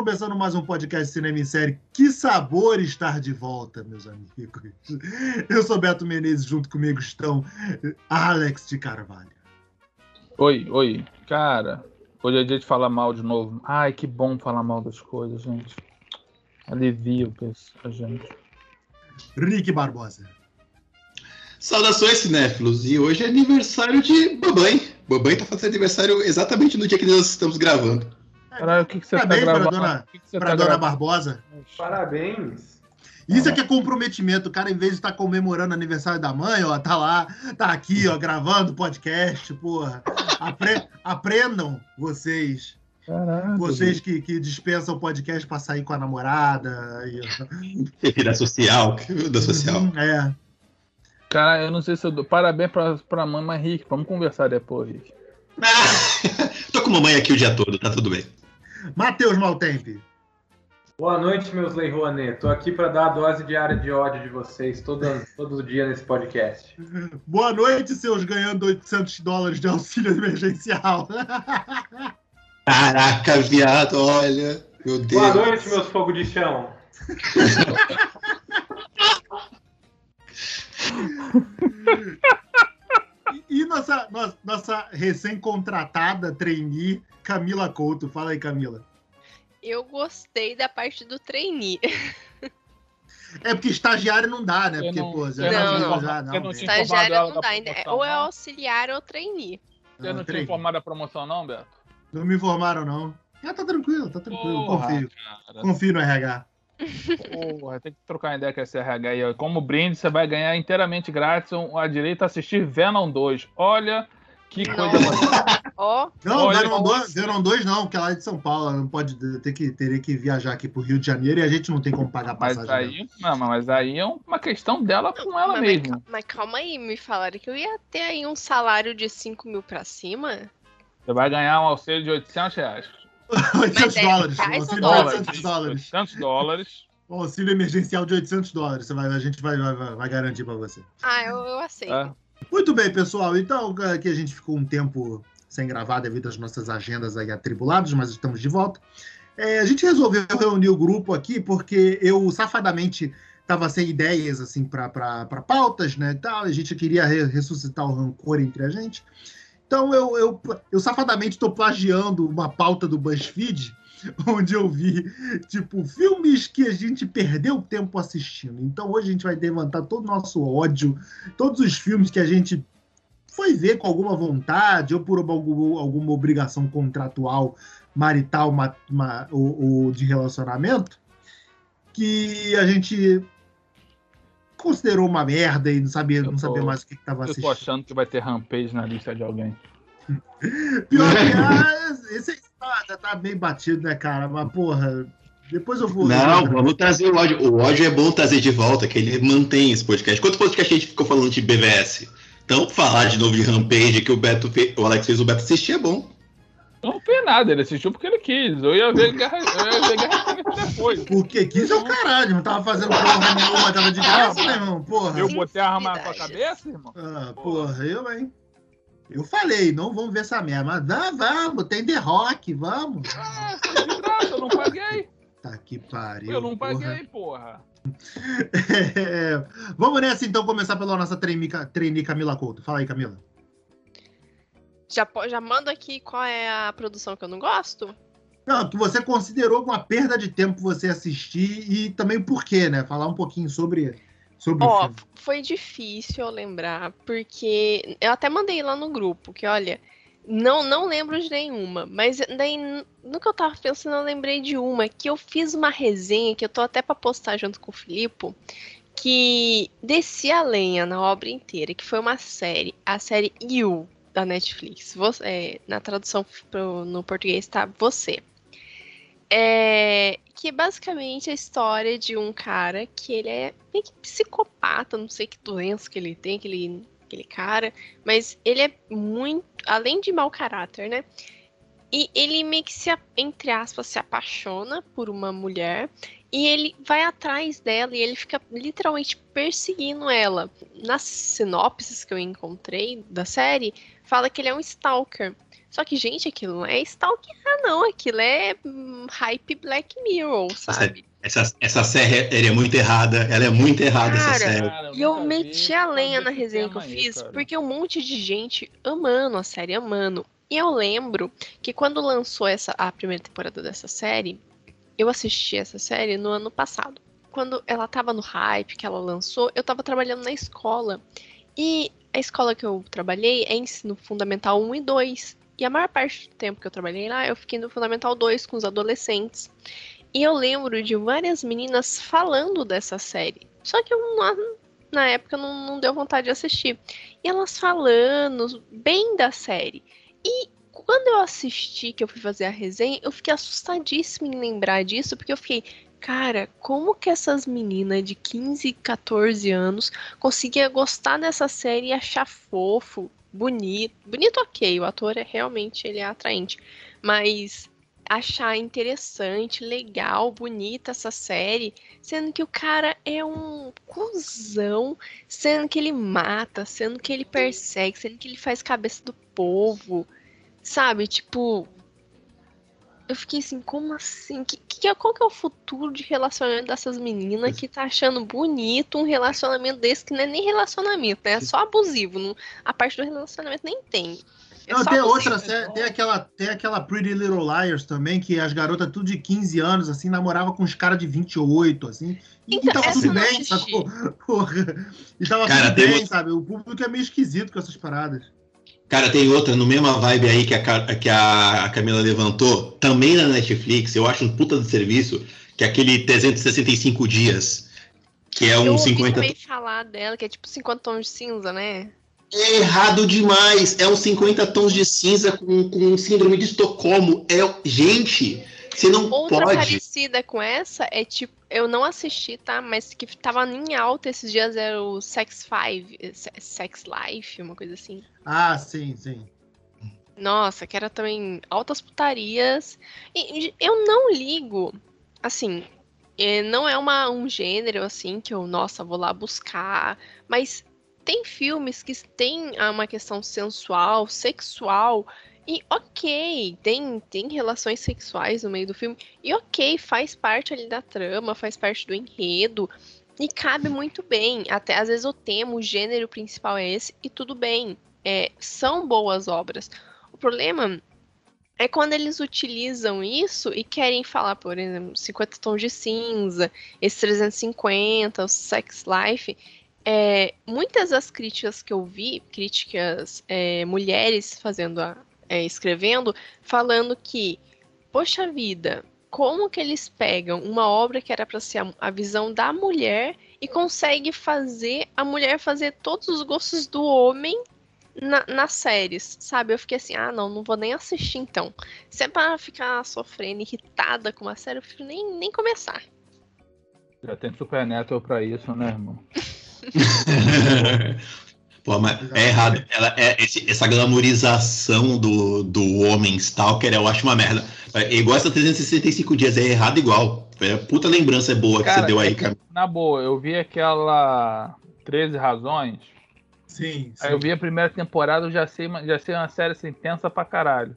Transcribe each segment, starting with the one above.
começando mais um podcast Cinema em Série. Que sabor estar de volta, meus amigos. Eu sou Beto Menezes, junto comigo estão Alex de Carvalho. Oi, oi. Cara, hoje é dia de falar mal de novo. Ai, que bom falar mal das coisas, gente. Alivia a gente. Rick Barbosa. Saudações, cinéfilos. E hoje é aniversário de Babai. Babai tá fazendo aniversário exatamente no dia que nós estamos gravando. Caralho, o que, que você Parabéns tá para gravando? dona, O que que você pra tá dona? Barbosa. Parabéns. Isso aqui é comprometimento. O cara, em vez de estar comemorando o aniversário da mãe, ó, tá lá, tá aqui, ó, gravando podcast, porra. Apre- aprendam vocês. Caralho. Vocês que, que dispensam o podcast pra sair com a namorada. E, Da social. Da social. Uhum, é. Cara, eu não sei se eu dou. Parabéns pra, pra mãe Rick. Vamos conversar depois, Rick. Ah, tô com mamãe aqui o dia todo, tá tudo bem. Matheus Maltempe. Boa noite, meus Lei Rouanet. Tô aqui para dar a dose diária de ódio de vocês todo, todo dia nesse podcast. Boa noite, seus ganhando 800 dólares de auxílio emergencial. Caraca, viado, olha. Meu Deus. Boa noite, meus fogo de chão. E, e nossa, nossa, nossa recém-contratada trainee, Camila Couto. Fala aí, Camila. Eu gostei da parte do trainee. É porque estagiário não dá, né? Eu Porque, não- pô, eu já não- não- já não tinha- Estagiário não dá ainda. Ou é não? auxiliar ou trainee. Você não tinha trainee. informado a promoção, não, Beto? Não me informaram, não. Ah, tá tranquilo, tá tranquilo. Porra, confio. cara. Confio no RH. Porra, tem que trocar ideia com esse RH aí. Como brinde, você vai ganhar inteiramente grátis a direito a assistir Venom 2. Olha que coisa. Ó, Não, Olha, Venom nossa. 2, Venom 2 não, porque ela é de São Paulo, ela não pode ter que, teria que viajar aqui pro Rio de Janeiro e a gente não tem como pagar Mas passagem. dela. aí, não, mas aí é uma questão dela com ela mas, mesma. mas, mas calma aí, me falaram que eu ia ter aí um salário de 5 mil pra cima. Você vai ganhar um auxílio de 800 reais. 800 é dólares. reais um ou auxílio de dólares? 800 dólares. 800 dólares. Um auxílio emergencial de 800 dólares. Você vai, a gente vai, vai, vai- garantir pra você. Ah, eu, eu aceito. tá? Muito bem, pessoal. Então, aqui a gente ficou um tempo sem gravar devido às nossas agendas aí atribuladas, mas estamos de volta. É, a gente resolveu reunir o grupo aqui porque eu safadamente estava sem ideias assim para pautas, né? e Tal, a gente queria re- ressuscitar o rancor entre a gente. Então eu, eu, eu safadamente estou plagiando uma pauta do BuzzFeed, onde eu vi tipo filmes que a gente perdeu tempo assistindo. Então hoje a gente vai levantar todo o nosso ódio todos os filmes que a gente foi ver com alguma vontade ou por algum- alguma obrigação contratual, marital ma- ma- ou, ou de relacionamento, que a gente considerou uma merda e não sabia, não tô- sabia mais o que estava Eu tô assistindo. achando que vai ter rampage na lista de alguém. Pior que ah, esse aí tá, já tá bem batido, né, cara? Mas, porra, depois eu vou. Não, vamos trazer o ódio. O ódio é bom trazer de volta, que ele mantém esse podcast. Quantos podcasts a gente ficou falando de BVS? Então, falar de novo de Rampage, que o Beto fe... o Alex fez o Beto assistir é bom. Não fez nada, ele assistiu porque ele quis. Eu ia ver Guerra, eu ia ver Guerra Infinita depois. Porque quis é o caralho, não tava fazendo porra nenhuma, tava de graça, né, irmão? Porra. Eu botei a arma na sua Sinceridade. cabeça, irmão? Ah, porra, eu, hein? Eu falei, não vamos ver essa merda, mas vá, vamos, tem The Rock, vamos. Ah, foi de graça, eu não paguei. Tá que pariu. Eu não porra. paguei, porra. É, vamos nessa então começar pela nossa trainee, trainee Camila Couto. Fala aí, Camila. Já, já mando aqui qual é a produção que eu não gosto? Não, que você considerou uma perda de tempo você assistir e também por quê, né? Falar um pouquinho sobre, sobre o Ó, foi difícil eu lembrar, porque eu até mandei lá no grupo, que olha, não não lembro de nenhuma, mas daí no que eu tava pensando eu lembrei de uma, que eu fiz uma resenha, que eu tô até pra postar junto com o Filipe, que descia a lenha na obra inteira, que foi uma série, a série You, da Netflix. Você, é, na tradução pro- no português tá Você. É, que é basicamente a história de um cara que ele é meio que psicopata, não sei que doença que ele tem, aquele, aquele cara, mas ele é muito, além de mau caráter, né? E ele meio que se, entre aspas, se apaixona por uma mulher e ele vai atrás dela e ele fica literalmente perseguindo ela. Nas sinopses que eu encontrei da série, fala que ele é um stalker. Só que, gente, aquilo não é stalker, não. Aquilo é hum, hype Black Mirror, sabe? Essa, essa série é muito errada. Ela é muito errada, Cara, essa série. Cara, E eu meti a lenha na resenha que eu fiz, porque um monte de gente amando a série, amando. E eu lembro que quando lançou essa, a primeira temporada dessa série, eu assisti essa série no ano passado. Quando ela tava no hype, que ela lançou, eu tava trabalhando na escola. E a escola que eu trabalhei é ensino fundamental 1 e 2. E a maior parte do tempo que eu trabalhei lá, eu fiquei no fundamental 2 com os adolescentes. E eu lembro de várias meninas falando dessa série. Só que eu não- na época não, não deu vontade de assistir. E elas falando bem da série. E quando eu assisti, que eu fui fazer a resenha, eu fiquei assustadíssima em lembrar disso, porque eu fiquei, cara, como que essas meninas de 15, 14 anos conseguiam gostar dessa série e achar fofo, bonito. Bonito, ok, o ator é realmente ele é atraente. Mas achar interessante, legal, bonita essa série, sendo que o cara é um cuzão, sendo que ele mata, sendo que ele persegue, sendo que ele faz cabeça do povo, sabe? Tipo, eu fiquei assim, como assim? Que, que, é- qual que é o futuro de relacionamento dessas meninas que tá achando bonito um relacionamento desse que não é nem relacionamento, né? É só abusivo. não- a parte do relacionamento nem tem. É Não, tem outra série, tem aquela, tem aquela Pretty Little Liars também, que as garotas tudo de 15 anos, assim, namorava com os caras de 28, assim. E, Então, e tava tudo bem, sacou? Porra. E tava Cara, tudo bem, sabe? O público é meio esquisito com essas paradas. Cara, tem outra no mesma vibe aí que a, que a Camila levantou, também na Netflix, eu acho um puta do serviço, que é aquele 365 dias, que é Eu um ouvi 50 também falar dela, que é tipo 50 tons de cinza, né? É errado demais. É uns 50 tons de cinza com, com síndrome de Estocolmo. É, gente, você não Outra pode. parecida com essa é tipo, eu não assisti, tá? Mas que tava em alta esses dias era o Sex Five, Se- Sex Life, uma coisa assim. Ah, sim, sim. Nossa, que era também altas putarias. E e eu não ligo, assim, é, não é uma, um gênero assim que eu, nossa, vou lá buscar, mas tem filmes que têm ah, uma questão sensual, sexual, e ok, tem, tem relações sexuais no meio do filme, e ok, faz parte ali da trama, faz parte do enredo, e cabe muito bem. Até às vezes o tema, o gênero principal é esse, e tudo bem. É, são boas obras. O problema é quando eles utilizam isso e querem falar, por exemplo, 50 tons de cinza, esse 350, o Sex Life. É, muitas das críticas que eu vi, críticas é, mulheres fazendo a, é, escrevendo, falando que, poxa vida, como que eles pegam uma obra que era para ser a, a visão da mulher e consegue fazer a mulher fazer todos os gostos do homem na- nas séries, sabe? Eu fiquei assim, ah, não, não vou nem assistir então. Se é pra ficar sofrendo, irritada com uma série, eu prefiro nem, nem começar. Já tem Supernatural pra isso, né, irmão? Pô, mas é errado. Ela, é, esse- essa glamorização do, do homem stalker eu acho uma merda. É igual essa 365 dias, é errado igual. É puta lembrança boa que Cara, você deu aí, é que, cara. Na boa, eu vi aquela 13 Razões. Sim, sim. Aí eu vi a primeira temporada, eu já sei, já sei uma série assim, tensa pra caralho.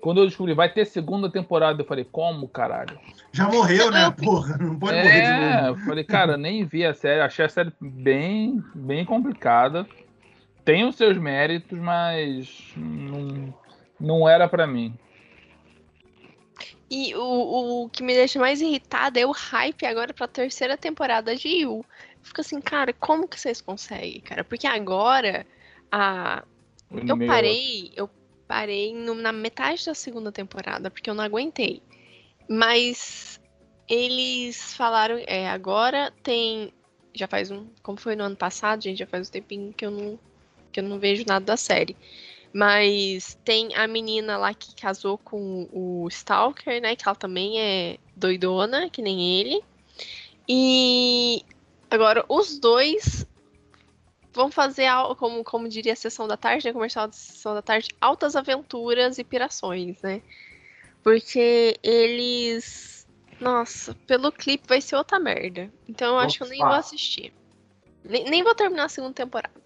Quando eu descobri, vai ter segunda temporada, eu falei, como, caralho? Já morreu, né, porra? Não pode morrer de É, novo. eu falei, cara, nem vi a série, achei a série bem, bem complicada. Tem os seus méritos, mas não, não era pra mim. E o, o que me deixa mais irritada é o hype agora pra terceira temporada de You. Fica assim, cara, como que vocês conseguem, cara? Porque agora a, Eu e-mail- parei, eu parei no- na metade da segunda temporada, porque eu não aguentei. Mas eles falaram, é, agora tem. Já faz um. Como foi no ano passado, gente, já faz um tempinho que eu não, que eu não vejo nada da série. Mas tem a menina lá que casou com o Stalker, né? Que ela também é doidona, que nem ele. E agora os dois vão fazer, como, como diria a sessão da tarde, né? Comercial da sessão da tarde, altas aventuras e pirações, né? Porque eles. Nossa, pelo clipe vai ser outra merda. Então eu acho que eu nem Opa. vou assistir. Nem, nem vou terminar a segunda temporada.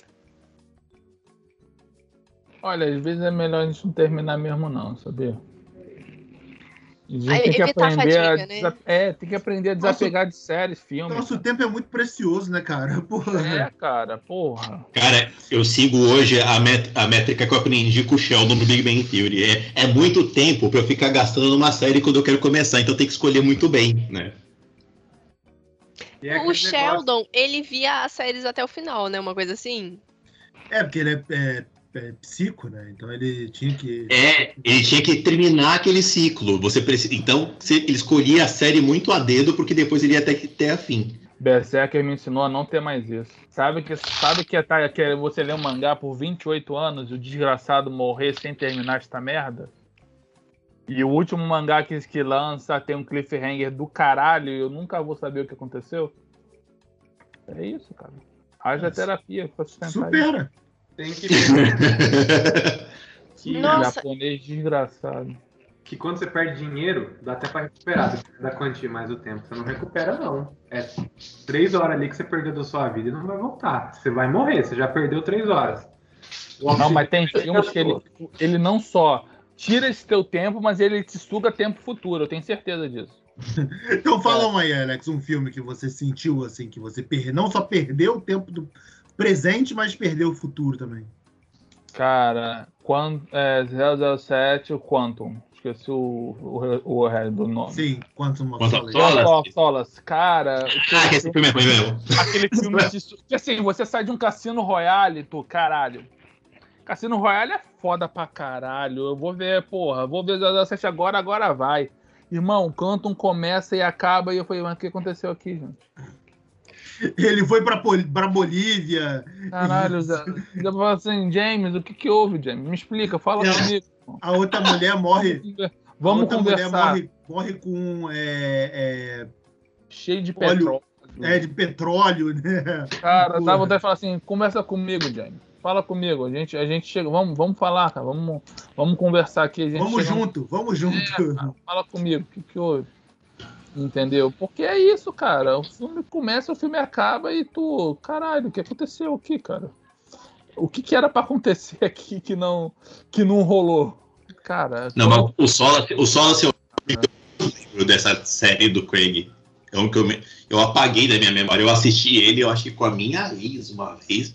Olha, às vezes é melhor a gente não terminar mesmo, não, sabia? A gente Aí, tem que a aprender a fadiga, né? desa- É, tem que aprender a desapegar de séries, filmes. Nosso tempo é muito precioso, né, cara? Porra. É, cara, porra. Cara, eu sigo hoje a, met- a métrica que eu aprendi com o Sheldon no Big Bang Theory. É, é muito tempo pra eu ficar gastando numa série quando eu quero começar, então tem que escolher muito bem, né? É O Sheldon, ele via as séries até o final, né? Uma coisa assim. É, porque ele é, é- é psico, né? Então ele tinha que. É, ele tinha que terminar aquele ciclo. Você precisa, então, você- ele escolhia a série muito a dedo, porque depois ele ia até que ter a fim. Berserker me ensinou a não ter mais isso. Sabe que, sabe que, é, tá, que é você ler um mangá por 28 anos e o desgraçado morrer sem terminar esta merda? E o último mangá que, que lança tem um cliffhanger do caralho e eu nunca vou saber o que aconteceu? É isso, cara. Haja terapia pra sustentar isso. Tem que Que Nossa. japonês desgraçado. que quando você perde dinheiro, dá até pra recuperar da quantia mais o tempo. Você não recupera, não. É três horas ali que você perdeu da sua vida e não vai voltar. Você vai morrer, você já perdeu três horas. Não, mas tem oxigênio filmes que ele, ele não só tira esse teu tempo, mas ele te suga tempo futuro. Eu tenho certeza disso. Então fala um aí, Alex, um filme que você sentiu assim, que você per... não só perdeu o tempo do presente, mas perdeu o futuro também. Cara, quando, é, 007, o Quantum. Esqueci o, o, o resto do nome. Sim, Quantum aí. Solace. Solas, Solas. Cara, Ah, que esse filme é ruim mesmo. aquele filme de. assim, você sai de um Cassino Royale, tu, caralho. Cassino Royale é foda pra caralho. Eu vou ver, porra, vou ver 007 agora, agora vai. Irmão, Quantum começa e acaba, e eu falei, mas o que aconteceu aqui, gente? Ele foi pra, pra Bolívia. Caralho, Zé. Eu falo assim, James, o que que houve, James? Me explica, fala Não. comigo. A outra mulher morre. a Vamos outra mulher conversar. morre, morre com é, Cheio de Óleo. petróleo. é, é, de petróleo, né? Cara, dá vontade de falar assim, conversa comigo, James. Fala comigo. A gente, a gente chega. Vamos, vamos falar, cara. Vamos, vamos conversar aqui. A Vamos chega- junto, vamos junto. É, cara, fala comigo, o que, que houve? Entendeu? Porque é isso, cara. O filme começa, o filme acaba e tu. Caralho, o que aconteceu aqui, cara? O que, que era pra acontecer aqui que não, que não rolou? Cara, Não, mas o Solace, o Solace eu lembro dessa série do Craig. É um que eu, me- eu apaguei da minha memória. Eu assisti ele, eu acho que com a minha ex uma vez.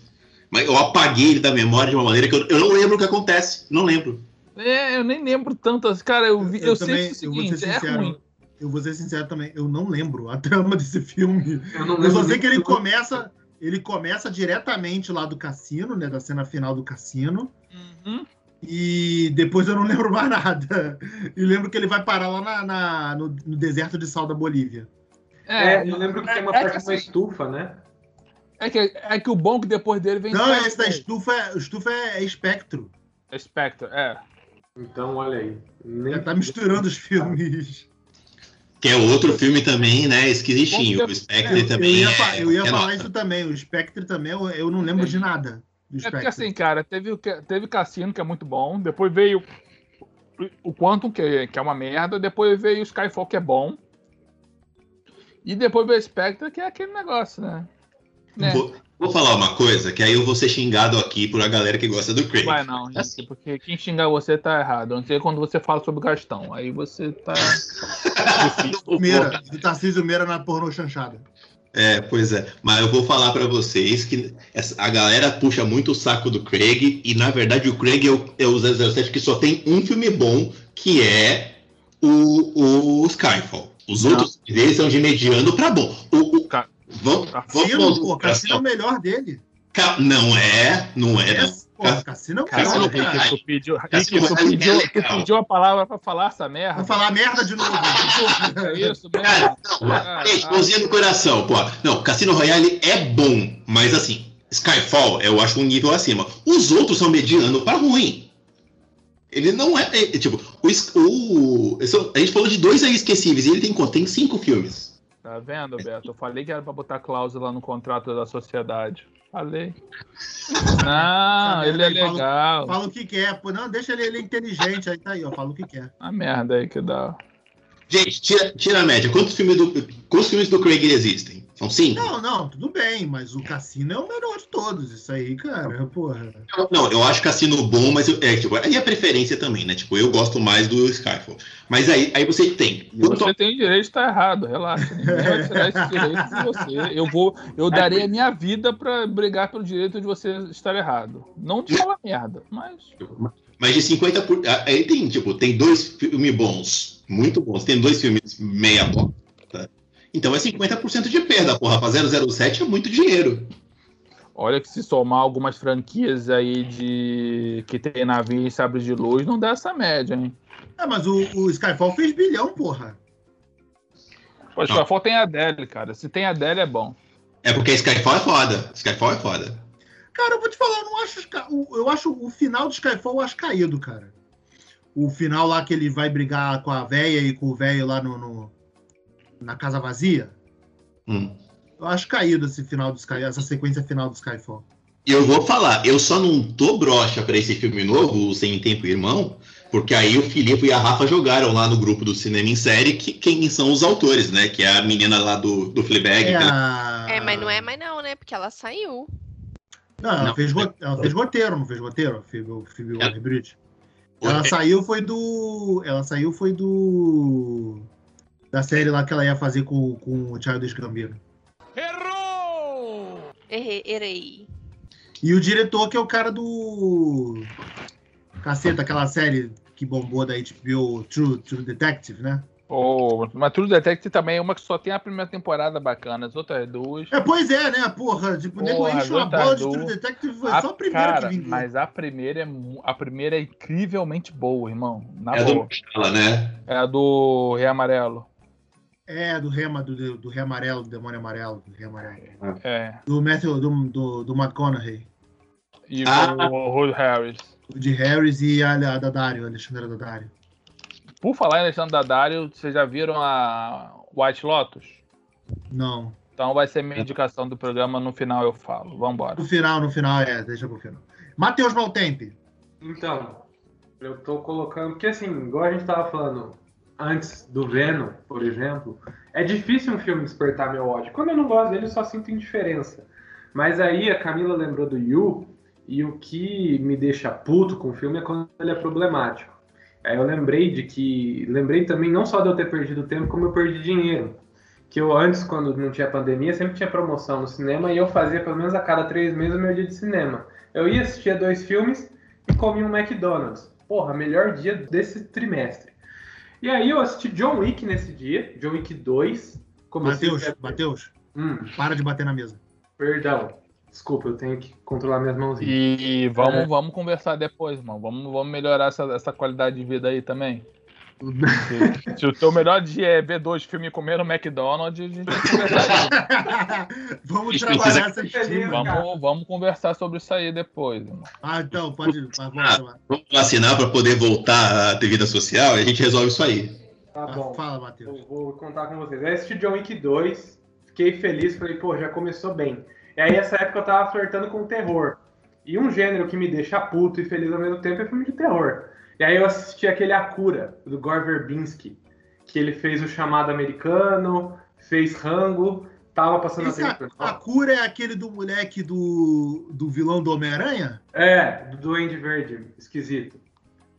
Mas eu apaguei ele da memória de uma maneira que eu, eu não lembro o que acontece. Não lembro. é, eu nem lembro tantas. Cara, eu, vi, eu, sei também, que é eu o vou ser seguinte, é ruim. Eu vou ser sincero também, eu não lembro a trama desse filme. Eu não Eu só lembro sei que ele começa, ele começa diretamente lá do cassino, né, da cena final do cassino, Uhum. e depois eu não lembro mais nada. E lembro que ele vai parar lá na, na- no, no deserto de sal da Bolívia. É, eu lembro que tem uma é parte de uma assim, estufa, né? É que, é que o bom que depois dele vem. Não, esse da estufa, é- estufa é, é espectro. É Spectre, é. Então, olha aí. Nem... Já tá misturando os filmes. Que é outro filme também, né? Esquisitinho. O Spectre Eu, eu também. ia, é- fa- eu ia é falar nota. isso também. O Spectre também, eu, eu não lembro de nada do É porque assim, cara, teve, teve Cassino, que é muito bom, depois veio o Quantum, que é, que é uma merda, depois veio o Skyfall, que é bom, e depois veio o Spectre, que é aquele negócio, né? né? Vou, vou falar uma coisa, que aí eu vou ser xingado aqui por a galera que gosta do Craig. Vai não, gente, Assim. porque quem xingar você tá errado. Não ser quando você fala sobre o Gastão. Aí você tá. Meira, do Tarcísio Meira na pornô chanchada. É, pois é. Mas eu vou falar pra vocês que a galera puxa muito o saco do Craig e, na verdade, o Craig é o, é o 007 que só tem um filme bom, que é o, o Skyfall. Os Não. outros deles são de mediano pra bom. O, o, Ca- vamos, Cassino, vamos- pô, Cassino é o melhor dele. Ca- Não é, não é. É, não. pô, Cassino é o Cassino melhor, é cara. caralho. tu pediu, Cassino tu, é pediu, tu legal. pediu a palavra pra falar essa merda. Vai falar merda de novo. É isso. Cara, não, Ah, ei, ah. mãozinha no coração, pô. Não, Cassino Royale é bom, mas assim, Skyfall eu acho um nível acima. Os outros são mediano pra ruim. Ele não é. é, tipo, o, o- a gente falou de dois aí esquecíveis e ele tem quanto? Tem cinco filmes. Tá vendo, Beto? Eu falei que era pra botar cláusula no contrato da sociedade. Falei. Não, ele é Fala- legal. Fala o que quer. Pô, não, deixa ele, ele é inteligente. Aí tá aí, ó. Fala o que quer. A merda aí que dá. Gente, tira, tira a média. Quantos filmes do, quantos filmes do Craig existem? São cinco. Não, não, tudo bem, mas o Cassino é o melhor de todos. Isso aí, cara, porra. Não, eu acho Cassino bom, mas eu- é, tipo, aí é preferência também, né? Tipo, eu gosto mais do Skyfall. Mas aí, aí você tem. Você tem o direito de estar errado, relaxa. Ninguém vai tirar esse direito de você. Eu vou, eu darei a minha vida pra brigar pelo direito de você estar errado. Não de falar merda, mas. Mas de 50 por. ah, Aí tem, tipo, tem dois filmes bons, muito bons. Tem dois filmes meia. Então é 50% de perda, porra. Pra 007 é muito dinheiro. Olha que se somar algumas franquias aí de que tem navio e sabre de luz, não dá essa média, hein? É, mas o, o Skyfall fez bilhão, porra. Pô, Skyfall tem a Adele, cara. Se tem a Adele, é bom. É porque Skyfall é foda. Skyfall é foda. Cara, eu vou te falar, eu não acho. O- Eu acho o final do Skyfall eu acho caído, cara. O final lá que ele vai brigar com a véia e com o velho lá no, no- na casa vazia. Hum. Eu acho caído esse final do Sky, essa sequência final do Skyfall. E eu vou falar, eu só não tô broxa pra esse filme novo, o Sem Tempo Irmão, porque aí o Filipe e a Rafa jogaram lá no grupo do Cinema em Série que, quem são os autores, né? Que é a menina lá do, do Fleabag. É, né? a... É, mas não é mais não, né? Porque ela saiu. Não, ela, Não. Fez, ro- ela fez roteiro, não fez roteiro? A Phoebe, Phoebe É. Waller-Bridge. Ela saiu foi do. Ela saiu foi do. Da série lá que ela ia fazer com, com o Childish Gambino. Errei. errei. E o diretor, que é o cara do. Caceta, aquela série que bombou da HBO True, True Detective, né? Pô, mas True Detective também é uma que só tem a primeira temporada bacana, as outras duas. É, pois é, né? Porra, tipo, o nego Porra, enche uma bola de do- True Detective, foi A- só a primeira cara, que vingou. mas a primeira é a primeira é incrivelmente boa, irmão. Na É boa. do Marshall, né? É a do Rei Amarelo. É, do Rei, do, do, Rei Amarelo, do Demônio Amarelo, do Rei Amarelo. É. Do Matthew, do, do, do McConaughey. E Ah. o Hood Harris. O de Harris e a, a Daddario, a Alexandra Daddario. Por falar em Alexandre Daddario, vocês já viram a White Lotus? Não. Então vai ser minha indicação do programa, no final eu falo. Vambora. No final, no final, é, deixa pro final. Matheus Maltempe. Então, eu tô colocando. Porque assim, igual a gente tava falando antes do Venom, por exemplo, é difícil um filme despertar meu ódio. Quando eu não gosto dele, eu só sinto indiferença. Mas aí a Camila lembrou do Yu, e o que me deixa puto com o filme é quando ele é problemático. Aí eu lembrei de que. Lembrei também não só de eu ter perdido tempo, como eu perdi dinheiro. Que eu antes, quando não tinha pandemia, sempre tinha promoção no cinema e eu fazia pelo menos a cada três meses o meu dia de cinema. Eu ia assistir dois filmes e comia um McDonald's. Porra, melhor dia desse trimestre. E aí eu assisti John Wick nesse dia, John Wick 2. Comecei Matheus, a- Matheus, Hum, para de bater na mesa. perdão. Desculpa, eu tenho que controlar minhas mãozinhas. E vamos, É. vamos conversar depois, irmão. Vamos, vamos melhorar essa, essa qualidade de vida aí também. Se, o teu melhor dia é ver dois filmes comendo McDonald's, a gente isso. Vamos Isso trabalhar essa estima. Vamos, vamos conversar sobre isso aí depois, irmão. Ah, então, pode. Ah, vamos vacinar para poder voltar a ter vida social e a gente resolve isso aí. Tá bom. Ah, Fala, Matheus. Eu vou contar com vocês. Eu assisti John Wick 2, fiquei feliz, falei, pô, já começou bem. E aí, essa época eu tava flertando com o terror. E um gênero que me deixa puto e feliz ao mesmo tempo é filme de terror. E aí eu assisti aquele A Cura, do Gore Verbinski, que ele fez o Chamado Americano, fez Rango, tava passando Esse, a, TV. a cura é aquele do moleque do, do vilão do Homem-Aranha? É, do Duende Verde, esquisito.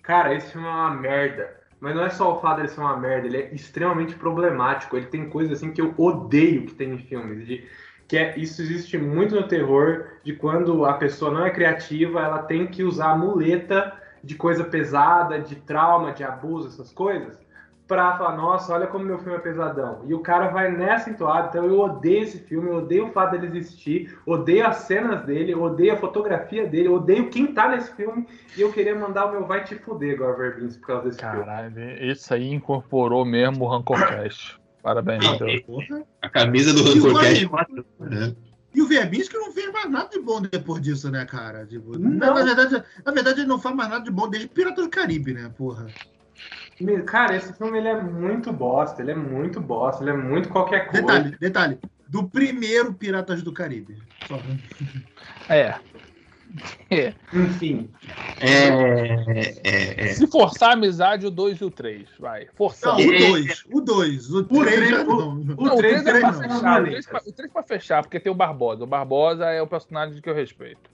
Cara, esse filme é uma merda. Mas não é só o fato dele ser uma merda, ele é extremamente problemático. Ele tem coisas assim que eu odeio que tem em filmes. De, que é, isso existe muito no terror, de quando a pessoa não é criativa, ela tem que usar a muleta de coisa pesada, de trauma, de abuso, essas coisas, pra falar, nossa, olha como meu filme é pesadão. E o cara vai nessa entoada, então eu odeio esse filme, eu odeio o fato dele existir, odeio as cenas dele, odeio a fotografia dele, odeio quem tá nesse filme, e eu queria mandar o meu vai te fuder, Gore Verbinski, por causa desse filme. Caralho, isso aí incorporou mesmo o Rancorcast. Parabéns. Porra. A camisa do Rancorcast. Né? E o Verbinski não fez mais nada de bom depois disso, né, cara? Tipo, Não. na, na verdade, na verdade, ele não faz mais nada de bom desde Pirata do Caribe, né, porra? Cara, esse filme ele é muito bosta, ele é muito bosta, ele é muito qualquer coisa. Detalhe, detalhe. Do primeiro Piratas do Caribe. Só. É. Enfim. É, é, é. Se forçar a amizade, o 2 e o 3. Vai. Não, Forçar. o 2. O 2. O 3 três, já o- não. o Não, o três 3 é pra não. fechar. O 3 pra, o três pra fechar, porque tem o Barbosa. O Barbosa é o personagem que eu respeito.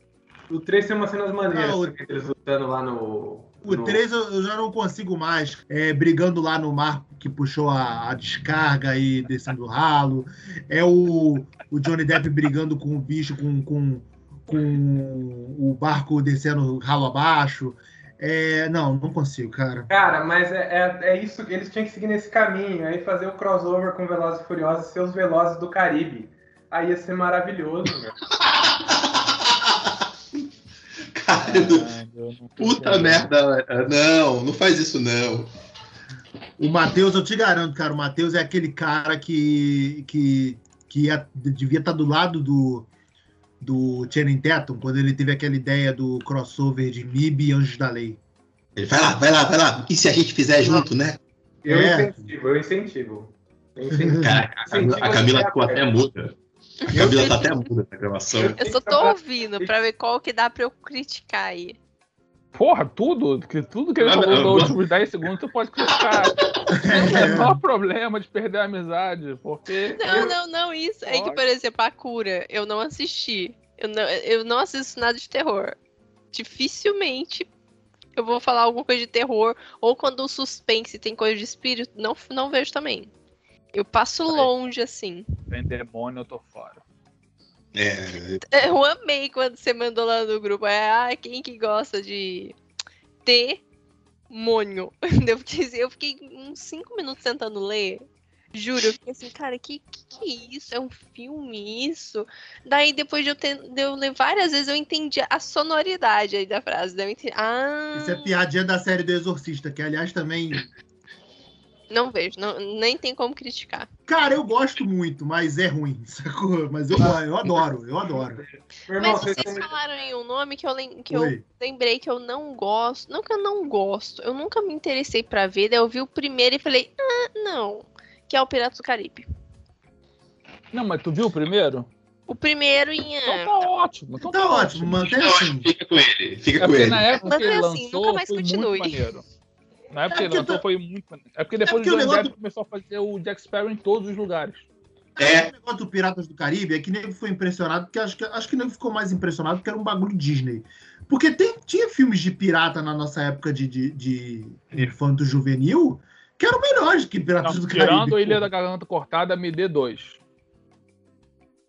O 3 tem umas cenas maneiras, Não, o- eles lutando lá no. O no- 3 eu, eu já não consigo mais. É, brigando lá no mar que puxou a, a descarga e descendo o ralo. É o, o Johnny Depp brigando com o bicho, com, com, com o barco descendo ralo abaixo. É, não, não consigo, cara. Cara, mas é, é, é isso que eles tinham que seguir nesse caminho, aí fazer o crossover com Velozes e Furiosos e ser os Velozes do Caribe. Aí ia ser maravilhoso. Cara, eu não tô puta merda. Não, não faz isso não. O Matheus, eu te garanto, cara, o Matheus é aquele cara que, que, que ia- devia estar do lado do, do Channing Tatum, quando ele teve aquela ideia do crossover de MIB e Anjos da Lei. Ele vai lá, vai lá, vai lá. E se a gente fizer junto, né? Eu É. incentivo, eu incentivo. Eu incentivo. Cara, a Camila, a Camila ficou até muda. A Camila tá até muda na gravação. Eu só tô ouvindo pra ver qual que dá pra eu criticar aí. Porra, tudo, que tudo que ele falou nos últimos 10 segundos, tu pode criticar. Não o menor problema de perder a amizade, porque. Não, não, não, isso. É que, por exemplo, a cura, eu não assisti. Eu não, eu não assisto nada de terror. Dificilmente eu vou falar alguma coisa de terror. Ou quando o suspense tem coisa de espírito, não, não vejo também. Eu passo Aí. longe, assim. Tem demônio, eu tô fora. É, Eu amei quando você mandou lá no grupo. É, ah, quem que gosta de demônio? Eu fiquei, eu fiquei uns 5 minutos tentando ler. Juro, eu fiquei assim, cara, que, que que é isso? É um filme isso? Daí depois de eu, ter, de eu ler várias vezes, eu entendi a sonoridade aí da frase. Daí eu entendi, ah, Isso é piadinha da série do Exorcista, que aliás também. Não vejo, não, nem tem como criticar. Cara, eu gosto muito, mas é ruim, sacou? Mas eu, eu adoro, eu adoro. Irmão, Mas vocês falaram em um nome que eu, lem- que eu lembrei que eu não gosto. Não que eu não gosto, eu nunca me interessei pra ver. Daí eu vi o primeiro e falei, ah, não. Que é o Piratas do Caribe. Não, mas tu viu o primeiro? O primeiro em. Então tá ótimo. Então Tá ótimo, mantém assim. fica com ele, fica É com ele. na época que ele Mantém assim, lançou, nunca mais foi continue. muito maneiro. Na época É ele lançou, tá- foi muito. É porque depois porque o Johnny Depp começou a fazer o Jack Sparrow em todos os lugares. É, O negócio do Piratas do Caribe é que nego foi impressionado, porque acho que, acho que nego ficou mais impressionado porque era um bagulho Disney. Porque tem, tinha filmes de pirata na nossa época de, de, de infanto juvenil que eram melhores que Piratas Não, do Caribe. tirando Ilha da Garganta Cortada, me dê dois.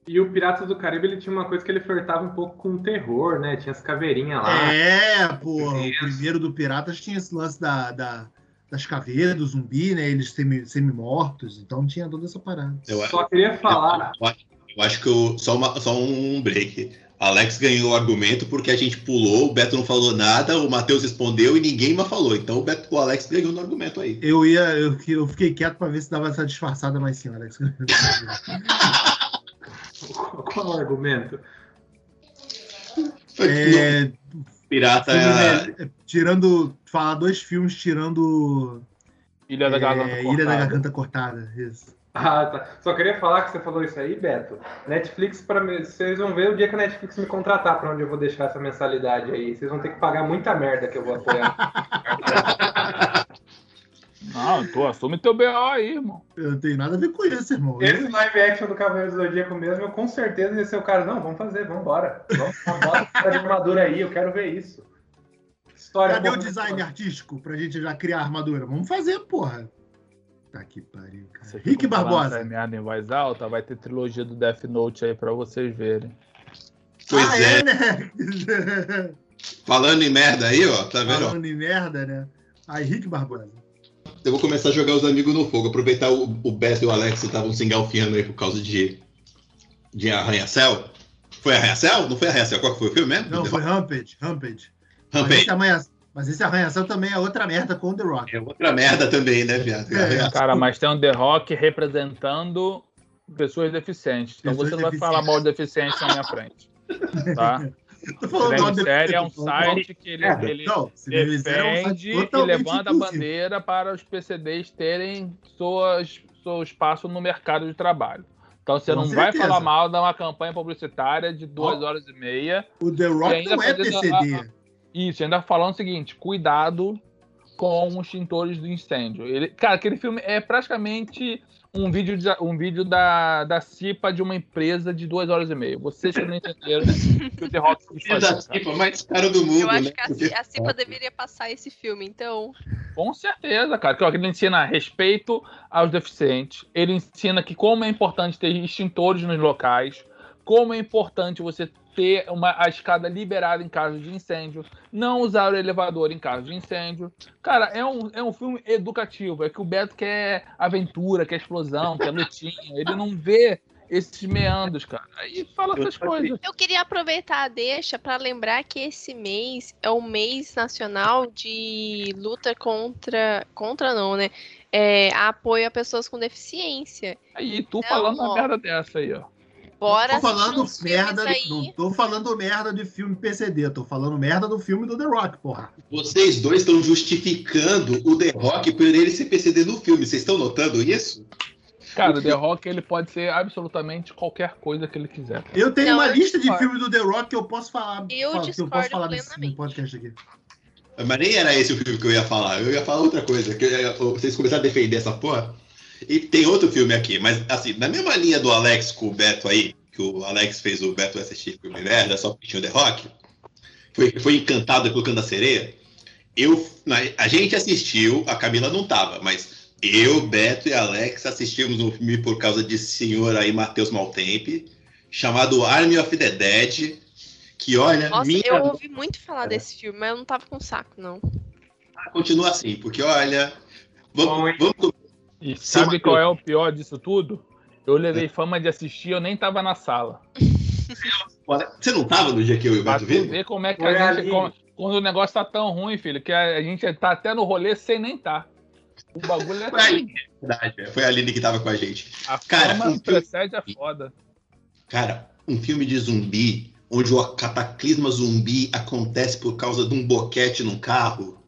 E o Piratas do Caribe, ele tinha uma coisa que ele flertava um pouco com o terror, né? Tinha as caveirinhas lá. É, pô, o primeiro do Piratas tinha esse lance da, da- das caveiras, do zumbi, né? Eles semi- semi-mortos, então tinha toda essa parada. eu, Só queria falar. eu acho- eu acho que eu, só, uma- só um break. Alex ganhou o argumento porque a gente pulou, o Beto não falou nada, o Matheus respondeu e ninguém mais falou. Então o, Beto, o Alex ganhou no argumento aí. Eu ia, eu, eu fiquei quieto pra ver se dava essa disfarçada, mas sim, Alex. Qual o argumento? É, Pirata filme, é. né, tirando. Falar dois filmes tirando Ilha da é, Garganta Ilha Cortada. da Garganta Cortada. Isso. Ah, tá. Só queria falar que você falou isso aí, Beto. Netflix, para mim, vocês vão ver o dia que a Netflix me contratar pra onde eu vou deixar essa mensalidade aí. Vocês vão ter que pagar muita merda que eu vou apoiar. Não, tu assume teu BO aí, irmão. Eu não tenho nada a ver com isso, irmão. Esse live action do Cavaleiro do Zodíaco mesmo, eu com certeza ia ser o cara. Não, vamos fazer, vamos embora. Vamos, bota essa de armadura aí, eu quero ver isso. História Cadê o design artístico pra gente já criar a armadura? Vamos fazer, porra. Tá que pariu, cara. Rick Barbosa. merda em voz alta, vai ter trilogia do Death Note aí pra vocês verem. Pois ah, é. é, né? Falando em merda aí, ó, tá vendo? ó? Falando em merda, né? Aí, Rick Barbosa. Eu vou começar a jogar os amigos no fogo. Aproveitar o, o Beto e o Alex estavam se engalfiando aí por causa de, de Arranha-Céu. Foi Arranha-Céu? Não foi Arranha-Céu? Qual que foi o filme mesmo? Não, foi Rampage. Rampage. Mas Rampage. esse, arranha... Mas esse arranhação também é outra merda com o The Rock. É outra merda também, né, viado? É. Arranha-Céu. Cara, mas tem um The Rock representando pessoas deficientes. Então Pessoas você não vai falar mal de deficientes na minha frente. Tá? Tô falando é um site que ele, É, ele Não, fizer, é um defende e levanta a bandeira para os PCDs terem suas, seu espaço no mercado de trabalho. Então você Com não vai certeza. falar mal de uma campanha publicitária de duas horas e meia. O The Rock ainda não é PCD. Isso, ainda falando o seguinte: cuidado com os extintores do incêndio. Ele, cara, aquele filme é praticamente um vídeo, de- um vídeo da, da CIPA de uma empresa de duas horas e meia. Vocês que não entenderam que o The Rock quis fazer, da cara. Cipa mais caro do mundo, Eu acho né? que a, a Cipa deveria passar esse filme, então. Com certeza, cara. Que ele ensina respeito aos deficientes. Ele ensina que como é importante ter extintores nos locais, como é importante você ter uma, a escada liberada em caso de incêndio, não usar o elevador em caso de incêndio. Cara, é um, é um filme educativo. É que o Beto quer aventura, quer explosão, quer lutinha. Ele não vê esses meandros, cara. Aí fala Eu essas coisas. Eu queria aproveitar a deixa para lembrar que esse mês é o mês nacional de luta contra. Contra não, né? É, apoio a pessoas com deficiência. Aí, tu Não, falando uma ó. merda dessa aí, ó. Bora Tô falando merda, não tô falando merda de filme PCD, tô falando merda do filme do The Rock, porra. Vocês dois estão justificando o The Rock por ele ser PCD no filme. Vocês estão notando isso? Cara, o The Rock ele pode ser absolutamente qualquer coisa que ele quiser. Eu tenho Não, uma eu lista de discordo. filmes do The Rock que eu posso falar, Eu fala- que eu posso falar nesse plenamente. podcast aqui. Mas nem era esse o filme que eu ia falar. Eu ia falar outra coisa. Que eu vocês começaram a defender essa porra. E tem outro filme aqui, mas assim, na mesma linha do Alex com o Beto aí, que o Alex fez o Beto assistir filme merda, só porque tinha o The Rock, foi, foi encantado colocando a sereia. Eu, a gente assistiu, a Camila não tava, mas eu, Beto e Alex assistimos um filme por causa de senhor aí, Matheus Maltempe, chamado Army of the Dead, que olha, Nossa, minha eu ouvi muito falar desse filme, mas eu não tava com saco, não. continua assim, porque olha, vamos, vamos E Sim, sabe qual é o pior disso tudo? Eu levei fama de assistir, eu nem tava na sala. Você não tava no dia que eu e o Beto vimos? ver como é que Foi a gente. Quando, quando o negócio tá tão ruim, filho, que a, a gente tá até no rolê sem nem tá. O bagulho é Foi a assim. Verdade, é, foi a Aline que tava com a gente. A Cara, fama um filme- precede a foda. Cara, um filme de zumbi, onde o cataclisma zumbi acontece por causa de um boquete num carro.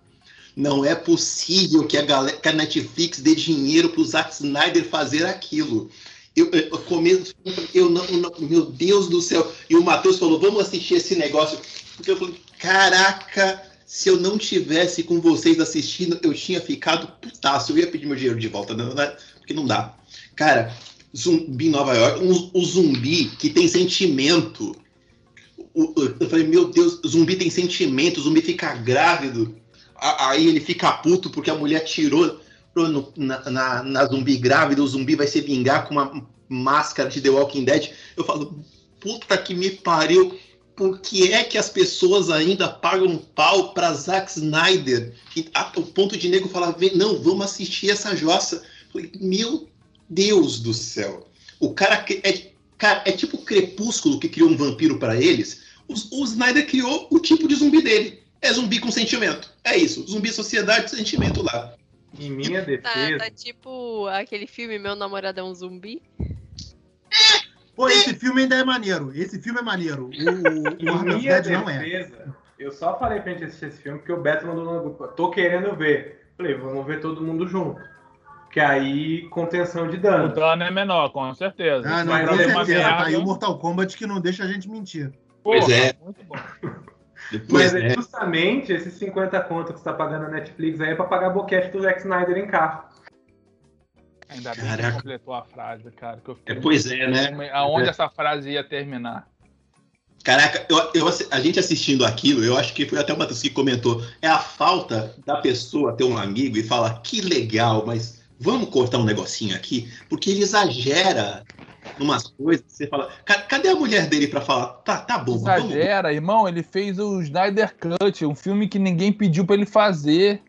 Não é possível que a, galera, que a Netflix dê dinheiro pro Zack Snyder fazer aquilo. Eu, eu, começo, eu não, não- meu Deus do céu. E o Matheus falou, vamos assistir esse negócio. Porque eu falei, caraca, se eu não tivesse com vocês assistindo, eu tinha ficado putaço. Eu ia pedir meu dinheiro de volta, não, não, porque não dá. Cara, zumbi em Nova York, um, um zumbi que tem sentimento. O- o- eu falei, meu Deus, zumbi tem sentimento, zumbi fica grávido. Aí ele fica puto porque a mulher tirou no- na, na, na zumbi grávida, o zumbi vai se vingar com uma máscara de The Walking Dead. Eu falo, puta que me pariu. Por que é que as pessoas ainda pagam pau pra Zack Snyder? Que, a, o ponto de nego falar, "Vem, não, vamos assistir essa jossa. Falei, Meu Deus do céu. O cara é, cara, é tipo o Crepúsculo que criou um vampiro para eles. O, o Snyder criou o tipo de zumbi dele. É zumbi com sentimento. É isso. Zumbi sociedade sentimento lá. Em minha Tá, defesa, tá tipo aquele filme Meu Namorado é um Zumbi. Pô, esse filme ainda é maneiro. Esse filme é maneiro. O, o, em o minha Dead não é. defesa, eu só falei pra gente assistir esse filme porque o Beto mandou no grupo. Tô querendo ver. Falei, vamos ver todo mundo junto. Que aí, contenção de O dano. dano é menor, com certeza. Ah, não, Mas com é uma certeza. Tá aí o Mortal Kombat que não deixa a gente mentir. Pois Porra, é. Muito bom. Depois, Mas é né? justamente esses 50 conto que você tá pagando na Netflix aí é pra pagar boquete do Zack Snyder em carro. Ainda bem Caraca. que completou a frase, cara. Que eu fiquei É, pois é, né? Aonde essa frase ia terminar? Caraca, eu, eu a gente assistindo aquilo, eu acho que foi até o Matheus que comentou, é a falta da pessoa ter um amigo e falar que legal, mas vamos cortar um negocinho aqui, porque ele exagera umas coisas. Você fala, "Ca- cadê a mulher dele pra falar? Tá, tá bom, vamos. Exagera, irmão. Ele fez o Snyder Cut, um filme que ninguém pediu pra ele fazer.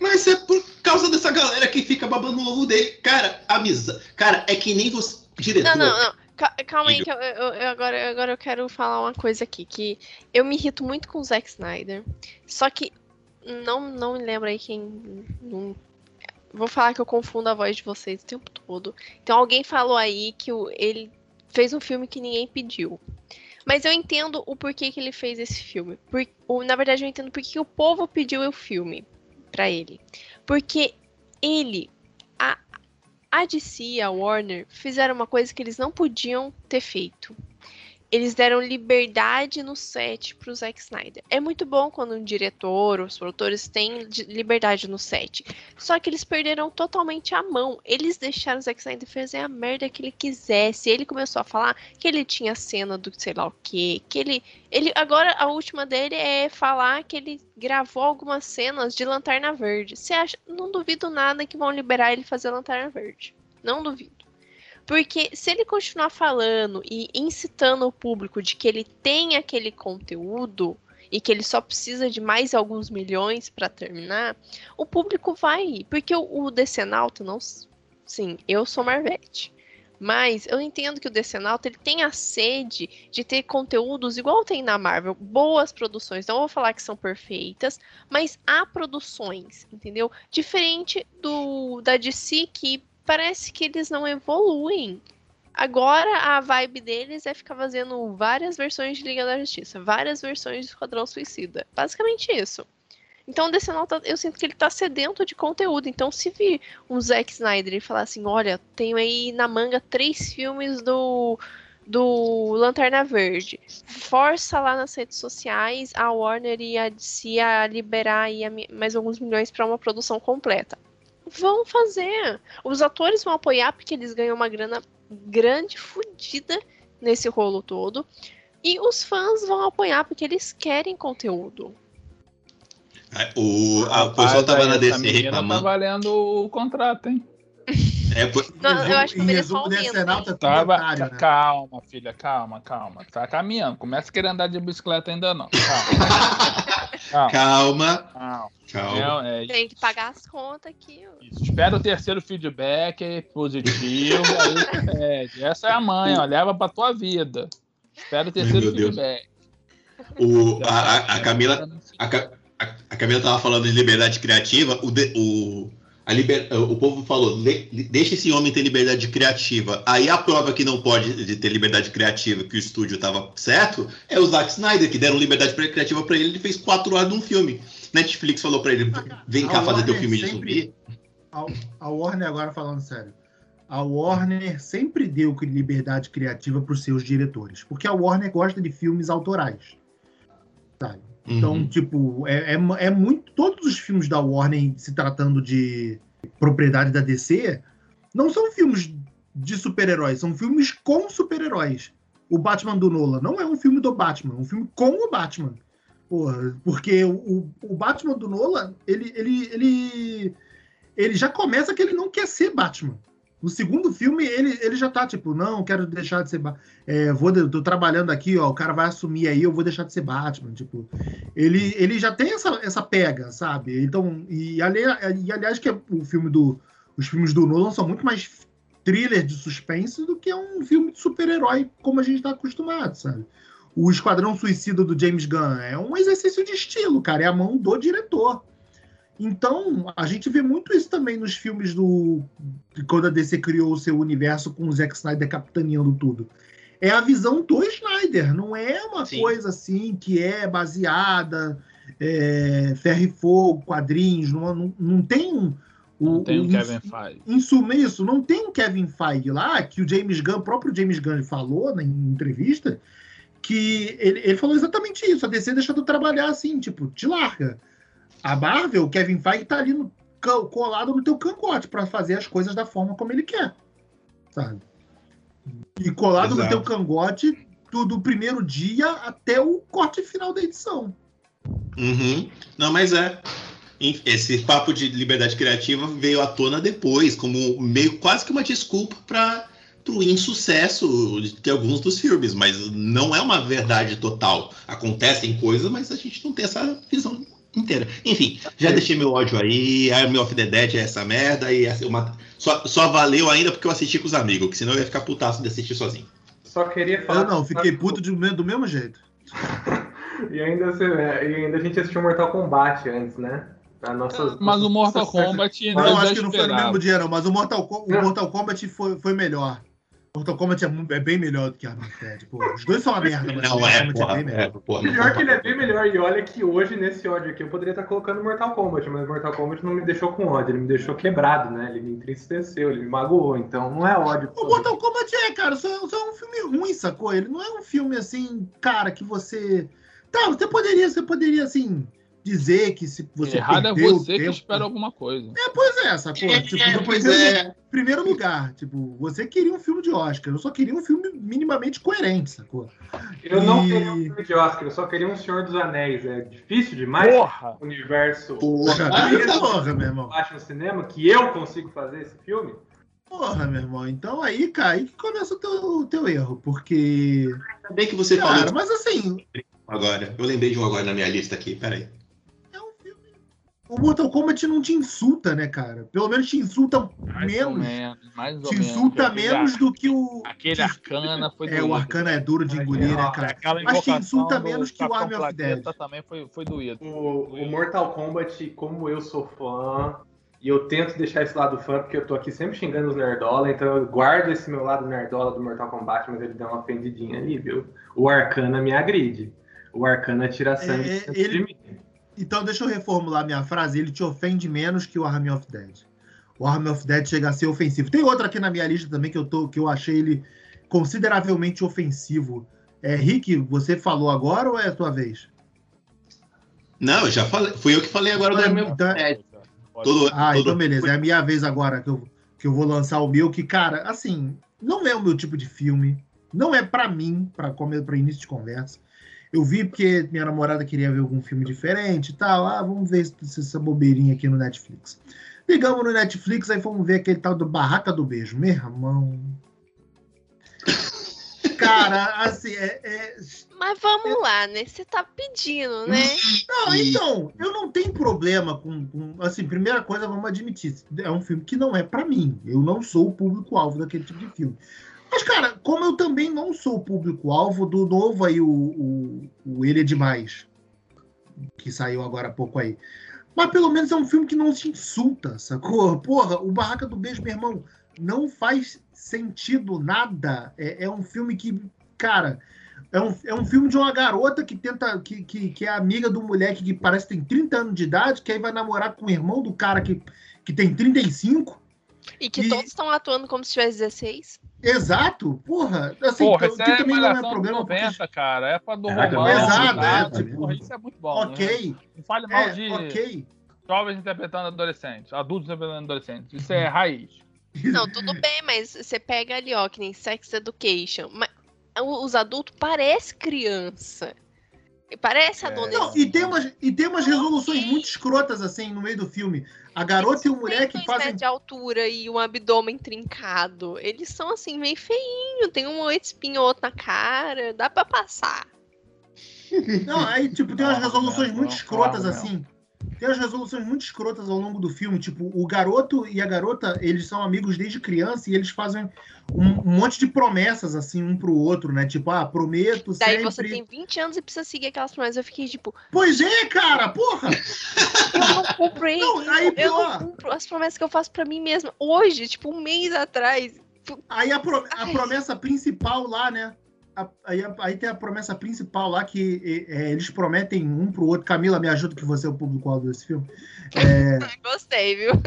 Mas é por causa dessa galera que fica babando o ovo dele. Cara, amizade. Cara, é que nem você. Diretor. Não, não, não. Ca- Calma aí, que eu, eu- eu- agora, agora eu quero falar uma coisa aqui, que eu me irrito muito com o Zack Snyder, só que não, não me lembro aí quem... não- vou falar que eu confundo a voz de vocês o tempo todo. Então alguém falou aí que o- ele fez um filme que ninguém pediu. Mas eu entendo o porquê que ele fez esse filme. Por, o- na verdade, eu entendo porque que o povo pediu o filme pra ele. Porque ele, a, A DC a Warner fizeram uma coisa que eles não podiam ter feito eles deram liberdade no set pro Zack Snyder. É muito bom quando um diretor, os produtores têm liberdade no set. Só que eles perderam totalmente a mão. Eles deixaram o Zack Snyder fazer a merda que ele quisesse. Ele começou a falar que ele tinha cena do sei lá o quê, que ele ele agora a última dele é falar que ele gravou algumas cenas de Lanterna Verde. Você acha? Não duvido nada que vão liberar ele fazer Lanterna Verde. Não duvido. Porque se ele continuar falando e incitando o público de que ele tem aquele conteúdo e que ele só precisa de mais alguns milhões para terminar, o público vai ir. Porque o, o Decenalto não. Sim, eu sou Marvete. Mas eu entendo que o Decenalto ele tem a sede de ter conteúdos igual tem na Marvel, boas produções. Não vou falar que são perfeitas, mas há produções, entendeu? Diferente do da DC que parece que eles não evoluem. Agora a vibe deles é ficar fazendo várias versões de Liga da Justiça, várias versões de Esquadrão Suicida. Basicamente isso. Então DC tá, eu sinto que ele tá sedento de conteúdo. Então se vir um Zack Snyder e falar assim, olha, tenho aí na manga três filmes do do Lanterna Verde. Força lá nas redes sociais a Warner e a DC a liberar aí mais alguns milhões para uma produção completa. Vão fazer. Os atores vão apoiar porque eles ganham uma grana grande, fodida nesse rolo todo. E os fãs vão apoiar porque eles querem conteúdo. O, a, o pessoal tava na DC tá reclamando. Tá valendo o contrato, hein? É, por... Não, eu acho que em resumo, resumo, aumenta, Decenalto é tudo Tava, né? Calma, filha, calma, calma. Tá caminhando. Começa a querer andar de bicicleta ainda não. Calma. calma, Calma, calma. É, é, Tem que pagar as contas aqui. isso. Espera o terceiro feedback positivo. aí pede. Essa é a mãe, ó. Leva pra tua vida. Espera o terceiro Deus. feedback. O, a, a, a Camila, a, a, Camila tava falando de liberdade criativa. O, de- o, liber, o povo falou: "Le- deixa esse homem ter liberdade criativa. Aí a prova que não pode de ter liberdade criativa, que o estúdio tava certo, é o Zack Snyder, que deram liberdade criativa pra ele. Ele fez quatro horas de um filme. Netflix falou pra ele: vem cá A fazer teu Warner filme de zumbi. A, a Warner, agora falando sério, a Warner sempre deu liberdade criativa para os seus diretores, porque a Warner gosta de filmes autorais. Então, Uhum. tipo, é, é, é muito. Todos os filmes da Warner, se tratando de propriedade da DC, não são filmes de super-heróis, são filmes com super-heróis. O Batman do Nolan não é um filme do Batman, é um filme com o Batman. Porra, porque o, o Batman do Nolan, ele, ele, ele, ele já começa que ele não quer ser Batman. No segundo filme, ele, ele já tá tipo, não, quero deixar de ser. É, vou, tô trabalhando aqui, ó, o cara vai assumir aí, eu vou deixar de ser Batman. Tipo, ele, ele já tem essa, essa pega, sabe? Então, e, ali, e aliás, que é o filme do, os filmes do Nolan são muito mais thriller de suspense do que um filme de super-herói como a gente tá acostumado, sabe? O Esquadrão Suicida do James Gunn é um exercício de estilo, cara, é a mão do diretor. Então, a gente vê muito isso também nos filmes do. Quando a DC criou o seu universo com o Zack Snyder capitaneando tudo. É a visão do Snyder, não é uma Sim. coisa assim que é baseada, é, ferro e fogo, quadrinhos, não, não, não tem um. Não tem o um- Kevin Feige. em suma isso, não tem um Kevin Feige lá, que o James Gunn, o próprio James Gunn falou em entrevista, que ele, ele falou exatamente isso, a DC deixa tu trabalhar assim, tipo, te larga. A Marvel, o Kevin Feige tá ali no, colado no teu cangote para fazer as coisas da forma como ele quer, sabe? E colado no Exato. teu cangote do, do primeiro dia até o corte final da edição. Uhum. Não, mas é. Esse papo de liberdade criativa veio à tona depois, como meio quase que uma desculpa para o insucesso de alguns dos filmes, mas não é uma verdade total. Acontecem coisas, mas a gente não tem essa visão inteira. Enfim, já deixei meu ódio aí, Army of the Dead é essa merda, e essa- uma- só, só valeu ainda porque eu assisti com os amigos, que senão eu ia ficar putaço de assistir sozinho. Só queria falar. Eu não, fiquei puto de- do mesmo jeito. E ainda, você- e ainda a gente assistiu Mortal Kombat antes, né? A nossa, Mas o Mortal Kombat Não, nós acho que não foi no mesmo dia, não. Mas o Mortal, o. Mortal Kombat foi, foi melhor. Mortal Kombat é, é bem melhor do que of Dead. Pô, os dois são uma merda, mas Não Mortal é, Kombat porra. bem melhor. É, porra Pior que ele é bem melhor. E olha que hoje, nesse ódio aqui, eu poderia estar colocando Mortal Kombat, mas Mortal Kombat não me deixou com ódio, ele me deixou quebrado, né? Ele me entristeceu, ele me magoou. Então não é ódio. O Mortal Kombat é, cara, só, só é um filme ruim, sacou? Ele não é um filme assim, cara, que você. Tá, você poderia, você poderia, assim, dizer que se você. Errado é perdeu você que tempo- espera alguma coisa. É, pois é, sacou? É, tipo, é, pois primeiro, é. primeiro lugar, tipo, você queria um filme de Oscar, eu só queria um filme minimamente coerente, sacou? Eu não E- queria um filme de Oscar, eu só queria um Senhor dos Anéis. É difícil demais Porra! o universo Porra, Porra. porra, meu irmão. acha no cinema que eu consigo fazer esse filme. Porra, meu irmão. Então aí, cara, aí que começa o teu, o teu erro, porque. Ainda bem que você Cara, falou mas assim, agora. Eu lembrei de um agora na minha lista aqui, peraí. É. O Mortal Kombat não te insulta, né, cara? Pelo menos te insulta Mais ou menos. menos, mais ou Te menos. insulta menos ar- do que o. Aquele arcana foi É, doído. o Arcana é duro de engolir, né, cara? Mas te insulta menos que o Army of Dead. também foi, foi doído. O, o Mortal Kombat, como eu sou fã, e eu tento deixar esse lado fã, porque eu tô aqui sempre xingando os nerdola, então eu guardo esse meu lado nerdola do Mortal Kombat, mas ele dá uma ofendidinha ali, viu? O Arcana me agride. O Arcana tira sangue É, ele- de mim. Então deixa eu reformular minha frase. Ele te ofende menos que o Army of Dead. O Army of Dead chega a ser ofensivo. Tem outro aqui na minha lista também que eu, tô, que eu achei ele consideravelmente ofensivo. É, Rick, você falou agora ou é a tua vez? Não, eu já falei. Fui eu que falei agora do meu. Então- É, todo, Ah, todo- então beleza. É a minha vez agora que eu, que eu vou lançar o meu, que, cara, assim, não é o meu tipo de filme. Não é pra mim, come- pra início de conversa. Eu vi porque minha namorada queria ver algum filme diferente e tal. Ah, vamos ver se- essa bobeirinha aqui no Netflix. Ligamos no Netflix, aí fomos ver aquele tal do Barraca do Beijo. Meu irmão. Cara, assim, é- é, Mas vamos lá, né? Você tá pedindo, né? Não, então, eu não tenho problema com, com- Assim, primeira coisa, vamos admitir. É um filme que não é pra mim. Eu não sou o público-alvo daquele tipo de filme. Mas, cara, como eu também não sou o público-alvo do novo aí, o, o, o Ele é Demais, que saiu agora há pouco aí. Mas pelo menos é um filme que não se insulta, sacou? Porra, o Barraca do Beijo, meu irmão, não faz sentido nada. É, é um filme que, cara, é um, é um filme de uma garota que tenta. Que, que, que é amiga do moleque que parece que tem 30 anos de idade, que aí vai namorar com o irmão do cara que, que tem 35. E que E- todos estão atuando como se tivesse 16. Exato, porra. Assim, Porra, que isso é também não é problema. porque- 90, cara. É pra do Caraca, romance. exato, é, tipo, Porra, isso é muito bom. né? Ok, Não fale mal é, de ok. jovens interpretando adolescentes, adultos interpretando adolescentes. Isso é raiz. Não, tudo bem, mas você pega ali, ó, que nem Sex Education. Mas o- os adultos parecem criança. Parece É. adolescente. Não, e tem, umas, e tem umas resoluções muito escrotas assim no meio do filme. A garota e o moleque fazem. de altura e um abdômen trincado. Eles são assim, meio feinho, tem um espinho outro na cara, dá pra passar. Não, aí, tipo, tem umas resoluções muito escrotas assim. Tem umas resoluções muito escrotas ao longo do filme. Tipo, o garoto e a garota, eles são amigos desde criança e eles fazem um, um monte de promessas, assim, um pro outro, né? Tipo, ah, prometo Daí sempre. você tem 20 anos e precisa seguir aquelas promessas. Eu fiquei tipo, Pois é, cara, porra! eu não comprei. Não, aí eu não cumpro as promessas que eu faço pra mim mesma. Hoje, tipo, um mês atrás. Aí a, pro- a promessa principal lá, né? A- aí, aí tem a promessa principal lá que é, é, eles prometem um pro outro. Camila, me ajuda que você é o público-alvo desse filme. É, Gostei, viu?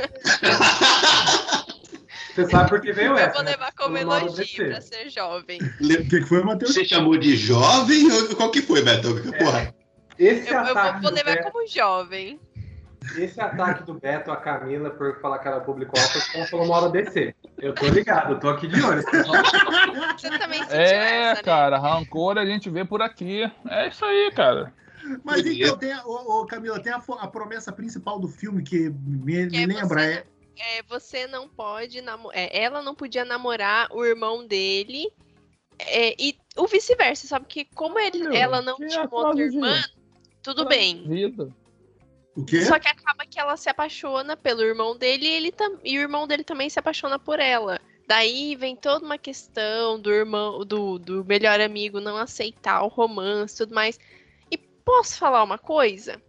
Você sabe por que veio Eu essa, vou né? levar como Pelo modo elogio pra ser jovem. o que, que foi, Matheus? Você chamou de jovem? ou Qual que foi, Beto? Porra. Esse Eu, eu vou, ataque vou do levar Beto- como jovem. Esse ataque do Beto a Camila por falar que era público-alvo foi porque ela falou uma hora DC. Eu tô ligado, eu tô aqui de olho. Você também sentiu É, essa, né? cara, rancor a gente vê por aqui. É isso aí, cara. Mas então, tem a, ô, ô, Camila, tem a, a promessa principal do filme que me, Que me é lembra. você- É, É, você não pode namorar. ela não podia namorar o irmão dele. é, e o vice-versa, sabe? Que como ele, ela não que tinha outra irmã, tudo bem. Vida. O quê? Só que acaba que ela se apaixona pelo irmão dele e, ele tam- e o irmão dele também se apaixona por ela. Daí vem toda uma questão do irmão, do, do melhor amigo não aceitar o romance e tudo mais. E posso falar uma coisa?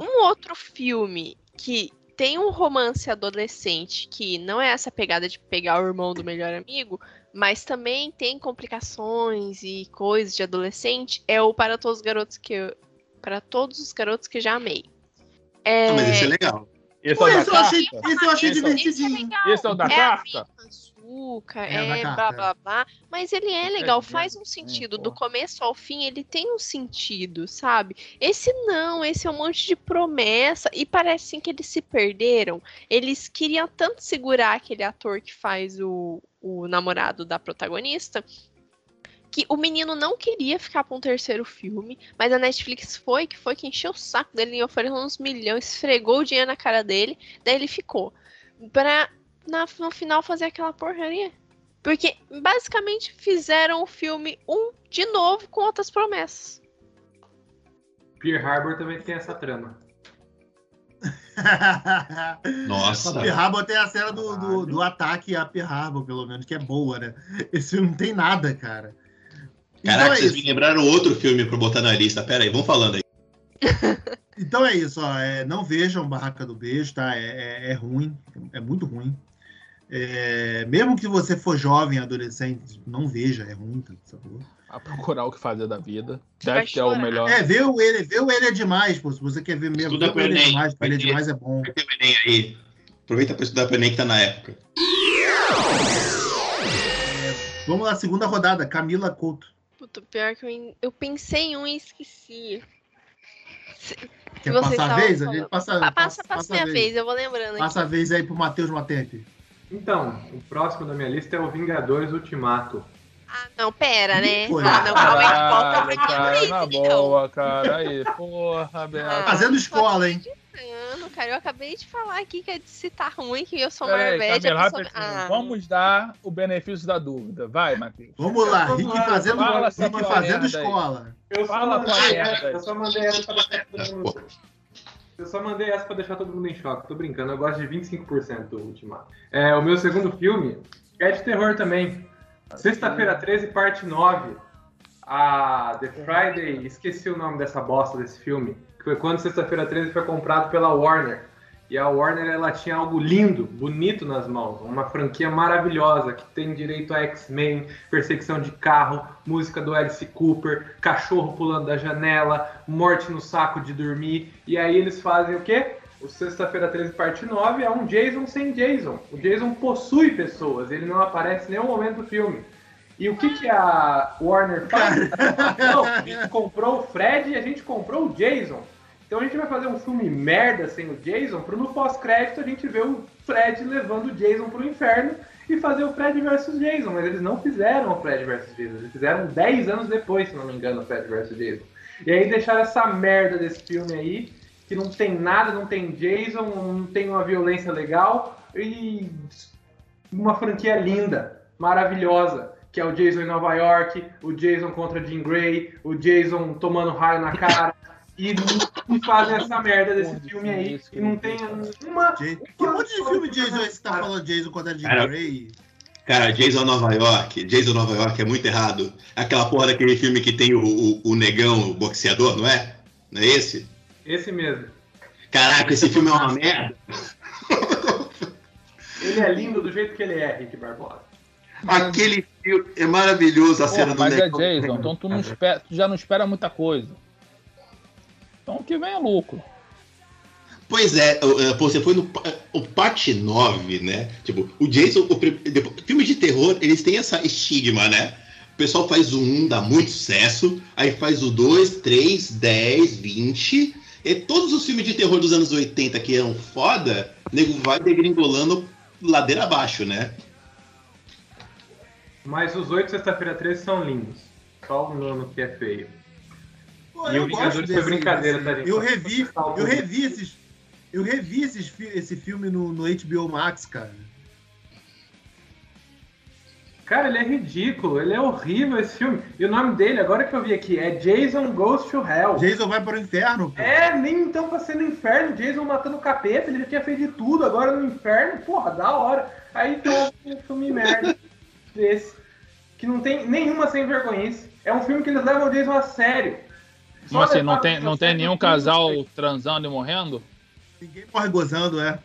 Um outro filme que tem um romance adolescente que não é essa pegada de pegar o irmão do melhor amigo mas também tem complicações e coisas de adolescente, é o Para Todos os Garotos que eu, para todos os garotos que já amei. É, Ah, mas esse é legal. Esse Pô, é o da esse eu achei, carta? esse eu achei Esse é o- divertidinho. legal. Esse é o da É carta? açúcar, É, é, carta, blá é. blá blá. Mas ele é legal, É, faz um é, sentido. Do começo ao fim, ele tem um sentido, sabe? Esse não, esse é um monte de promessa. E parece assim que eles se perderam. Eles queriam tanto segurar aquele ator que faz o, o namorado da protagonista. Que o menino não queria ficar para um terceiro filme, mas a Netflix foi, que foi que encheu o saco dele e ofereceu uns milhões, esfregou o dinheiro na cara dele, daí ele ficou. Pra na- no final fazer aquela porcaria. Porque basicamente fizeram o filme um de novo com outras promessas. Pearl Harbor também tem essa trama. Nossa. Pearl Harbor tem a cena do, do, do ataque a Pearl Harbor, pelo menos, que é boa, né? Esse filme não tem nada, cara. Caraca, então é vocês isso. me lembraram outro filme pra botar na lista. Pera aí, vamos falando aí. Então é isso, ó. é, não vejam Barraca do Beijo, tá? É, é- é ruim, é muito ruim. É, mesmo que você for jovem, adolescente, não veja, é ruim, tá? por favor. A procurar o que fazer da vida. Deve ter o melhor. É, ver o ele, ver o ele é demais, pô. Se você quer ver mesmo, Estuda ver o ele é demais, porque ele é demais é bom. Vai ter o Enem aí. Aproveita pra estudar pro Enem que tá na época. Vamos lá, segunda rodada, Camila Couto. Puta, pior que eu, eu pensei em um e esqueci. Quer Vocês passar a vez? A gente passa, Pa- Passa, passa, a minha vez. eu vou lembrando aqui. Passa a vez aí pro Matheus Matempe. Então, o próximo da minha lista é o Vingadores Ultimato. Ah, não, pera, né? Foi. Ah, não, calma aí, volta Caralho, pra cara, na boa, cara. Aí, porra, Beto. Ah. Fazendo escola, hein? Não, cara, eu acabei de falar aqui que se tá ruim, que eu sou Peraí, Marvete. Camila, a pessoa... Ah, Vamos dar o benefício da dúvida. Vai, Matheus. Vamos lá, Vamos Rick lá, fazendo, fala Rick fazendo escola. Eu só, Fala mandei eu só mandei essa pra deixar todo mundo. Eu só mandei essa pra deixar todo mundo em choque. Tô brincando, eu gosto de 25% do Ultimato. É, o meu segundo filme é de terror também. Sexta-feira 13, parte 9. A The Friday, esqueci o nome dessa bosta desse filme. Que foi quando Sexta-feira 13 foi comprado pela Warner. E a Warner ela tinha algo lindo, bonito nas mãos, uma franquia maravilhosa que tem direito a X-Men, perseguição de carro, música do Alice Cooper, cachorro pulando da janela, morte no saco de dormir. E aí eles fazem o quê? O Sexta-feira 13, parte 9 é um Jason sem Jason. O Jason possui pessoas, ele não aparece em nenhum momento do filme. E o que, que a Warner faz? Não, a gente comprou o Fred e a gente comprou o Jason. Então a gente vai fazer um filme merda sem o Jason, para no pós-crédito a gente ver o Fred levando o Jason pro inferno e fazer o Fred versus Jason. Mas eles não fizeram o Fred versus Jason, eles fizeram 10 anos depois, se não me engano, o Fred versus Jason. E aí deixaram essa merda desse filme aí, que não tem nada, não tem Jason, não tem uma violência legal e uma franquia linda, maravilhosa, que é o Jason em Nova York, o Jason contra Jean Grey, o Jason tomando raio na cara. E, e fazem essa merda desse de filme aí, isso, e não tem uma. Que monte de filme Jason é esse que tá falando Jason contra Jim Cara, Grey? Cara, Jason Nova York, Jason Nova York é muito errado. Aquela porra daquele filme que tem o, o, o negão, o boxeador, não é? Não é esse? Esse mesmo. Caraca, esse filme é uma merda. Ele é lindo do jeito que ele é, Rick Barbosa. Aquele filme é maravilhoso a cena Porra, do mas é negão. Jason, então tu, não espera, tu já não espera muita coisa. Então o que vem é lucro. Pois é, é, pô, você foi no pa- o parte 9, né? Tipo, o Jason, o, depois- filmes de terror, eles têm essa estigma, né? O pessoal faz o 1, dá muito sucesso, aí faz o 2, 3, 10, 20. E todos os filmes de terror dos anos 80 que eram foda, o nego vai degringolando ladeira abaixo, né? Mas os oito Sexta-feira 13 são lindos. Só o nono que é feio. Pô, E o Vingadores foi brincadeira, tá, gente? Eu revi, eu revi esses. Eu revi esses, esse filme no, no HBO Max, cara. Cara, ele é ridículo, ele é horrível esse filme. E o nome dele, agora que eu vi aqui, é Jason Goes to Hell. Jason vai para o inferno. pô. É, nem então pra ser no inferno, Jason matando o capeta, ele já tinha feito de tudo, agora no inferno, porra, da hora. Aí tem um filme merda desse, que não tem nenhuma sem vergonhice. É um filme que eles levam o Jason a sério. Só Mas assim, não tem, não tem a nenhum casal transando e morrendo? Ninguém morre gozando, é.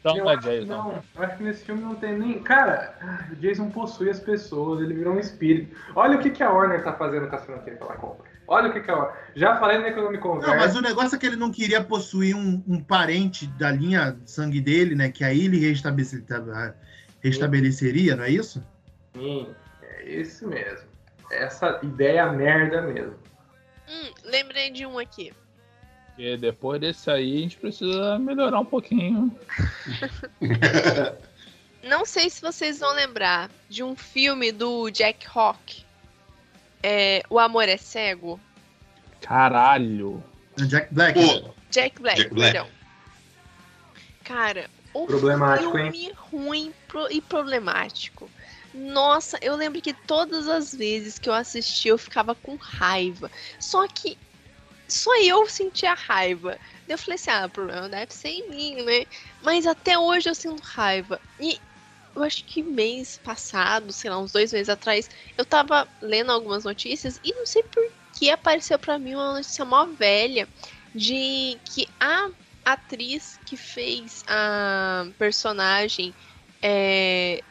Então Eu é Jason. Não, eu acho que nesse filme não tem nem. Cara, o Jason possui as pessoas, ele virou um espírito. Olha o que, que a Warner tá fazendo com as franquias que ela compra. Olha o que, que a Warner. Já falei no Economic Conversa. Não, mas o negócio é que ele não queria possuir um, um parente da linha de sangue dele, né? Que aí ele restabelece- restabeleceria, não é isso? Sim, é isso mesmo. Essa ideia merda mesmo. Hum, lembrei de um aqui. Porque depois desse aí a gente precisa melhorar um pouquinho. Não sei se vocês vão lembrar de um filme do Jack Hawk. É, o Amor é Cego. Caralho. Jack Black. Pô, Jack Black, Jack Black. perdão. Cara, o Problemático, hein? filme ruim pro- e problemático. Nossa, eu lembro que todas as vezes que eu assisti eu ficava com raiva. Só que só eu sentia raiva. Eu falei assim, ah, o problema deve ser em mim, né? Mas até hoje eu sinto raiva. E eu acho que mês passado, sei lá, uns dois meses atrás, eu tava lendo algumas notícias e não sei por que apareceu pra mim uma notícia mó velha de que a atriz que fez a personagem é,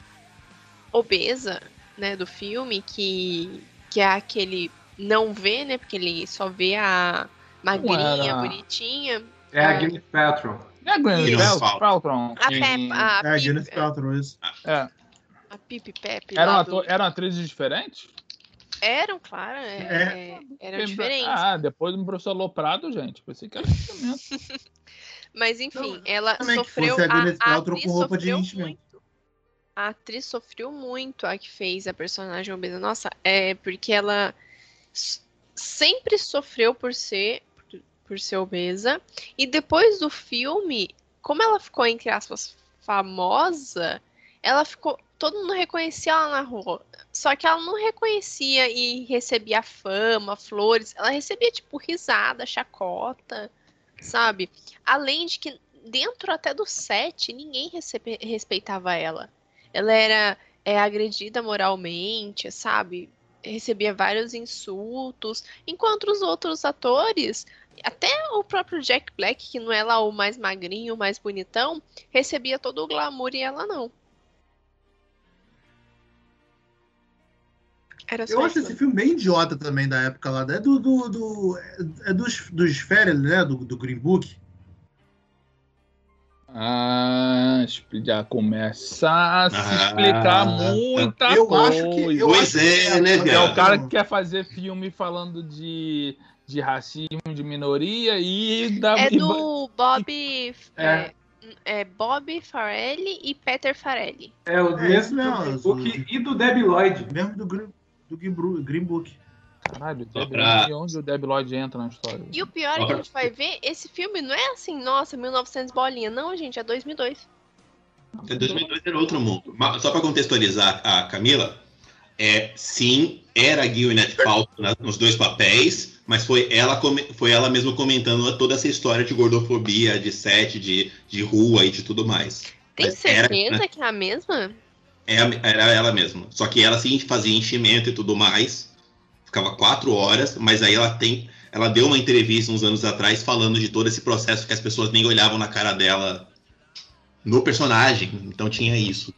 obesa, né, do filme, que, que é aquele não vê, né, porque ele só vê a magrinha, era- bonitinha, É a Ah. Gwyneth Paltrow. É a. Pel- Peltron. a Pep, a, É, Pip, Gwyneth Paltrow, isso. É. a Pipe Pepe. Eram, ator, do- eram atrizes diferentes? Eram, claro, é, é, eram diferentes. Ah, depois do professor Loprado, gente. Pensei que era enchimento. Mas enfim, Não, ela sofreu. a Gwyneth a Paltrow atriz com roupa de enchimento. A atriz sofreu muito, a que fez a personagem obesa. Nossa, é porque ela sempre sofreu por ser por, ser obesa. E depois do filme, como ela ficou, entre aspas, famosa, ela ficou. Todo mundo reconhecia ela na rua. Só que ela não reconhecia e recebia fama, flores. Ela recebia, tipo, risada, chacota, sabe? Além de que dentro até do set, ninguém respeitava ela. Ela era é, agredida moralmente, sabe? Recebia vários insultos, enquanto os outros atores, até o próprio Jack Black, que não é lá o mais magrinho, o mais bonitão, recebia todo o glamour e ela não. Eu acho esse filme bem idiota também da época lá. É do. do, do- é dos, dos Ferrell, né? Do, do Green Book. Ah, já começa a se Ah, explicar muita eu coisa. acho que. Eu Pois acho é, que né, É o cara que quer fazer filme falando de, de racismo, de minoria e da. É do Bob. É. É, é Bob Farelli e Peter Farelli. É o É mesmo mesmo, Green Book e do Debbie Lloyd. Mesmo do, do Green Book. Caralho, Debbie pra- Lloyd, onde o Debbie Lloyd entra na história? E o pior é que a gente vai ver, esse filme não é assim, nossa, 1900 bolinha. Não, gente, é 2002. Até 2002 era outro mundo. Mas, Só para contextualizar a Camila, é, sim, era a Gwyneth Paltrow nos dois papéis, mas foi ela, foi ela mesma comentando toda essa história de gordofobia, de set, de, de rua e de tudo mais. Tem Mas era, certeza né? que é a mesma? É Era ela mesma. Só que ela sim fazia enchimento e tudo mais. Ficava quatro horas, mas aí ela tem. Ela deu uma entrevista uns anos atrás falando de todo esse processo que as pessoas nem olhavam na cara dela no personagem. Então tinha isso.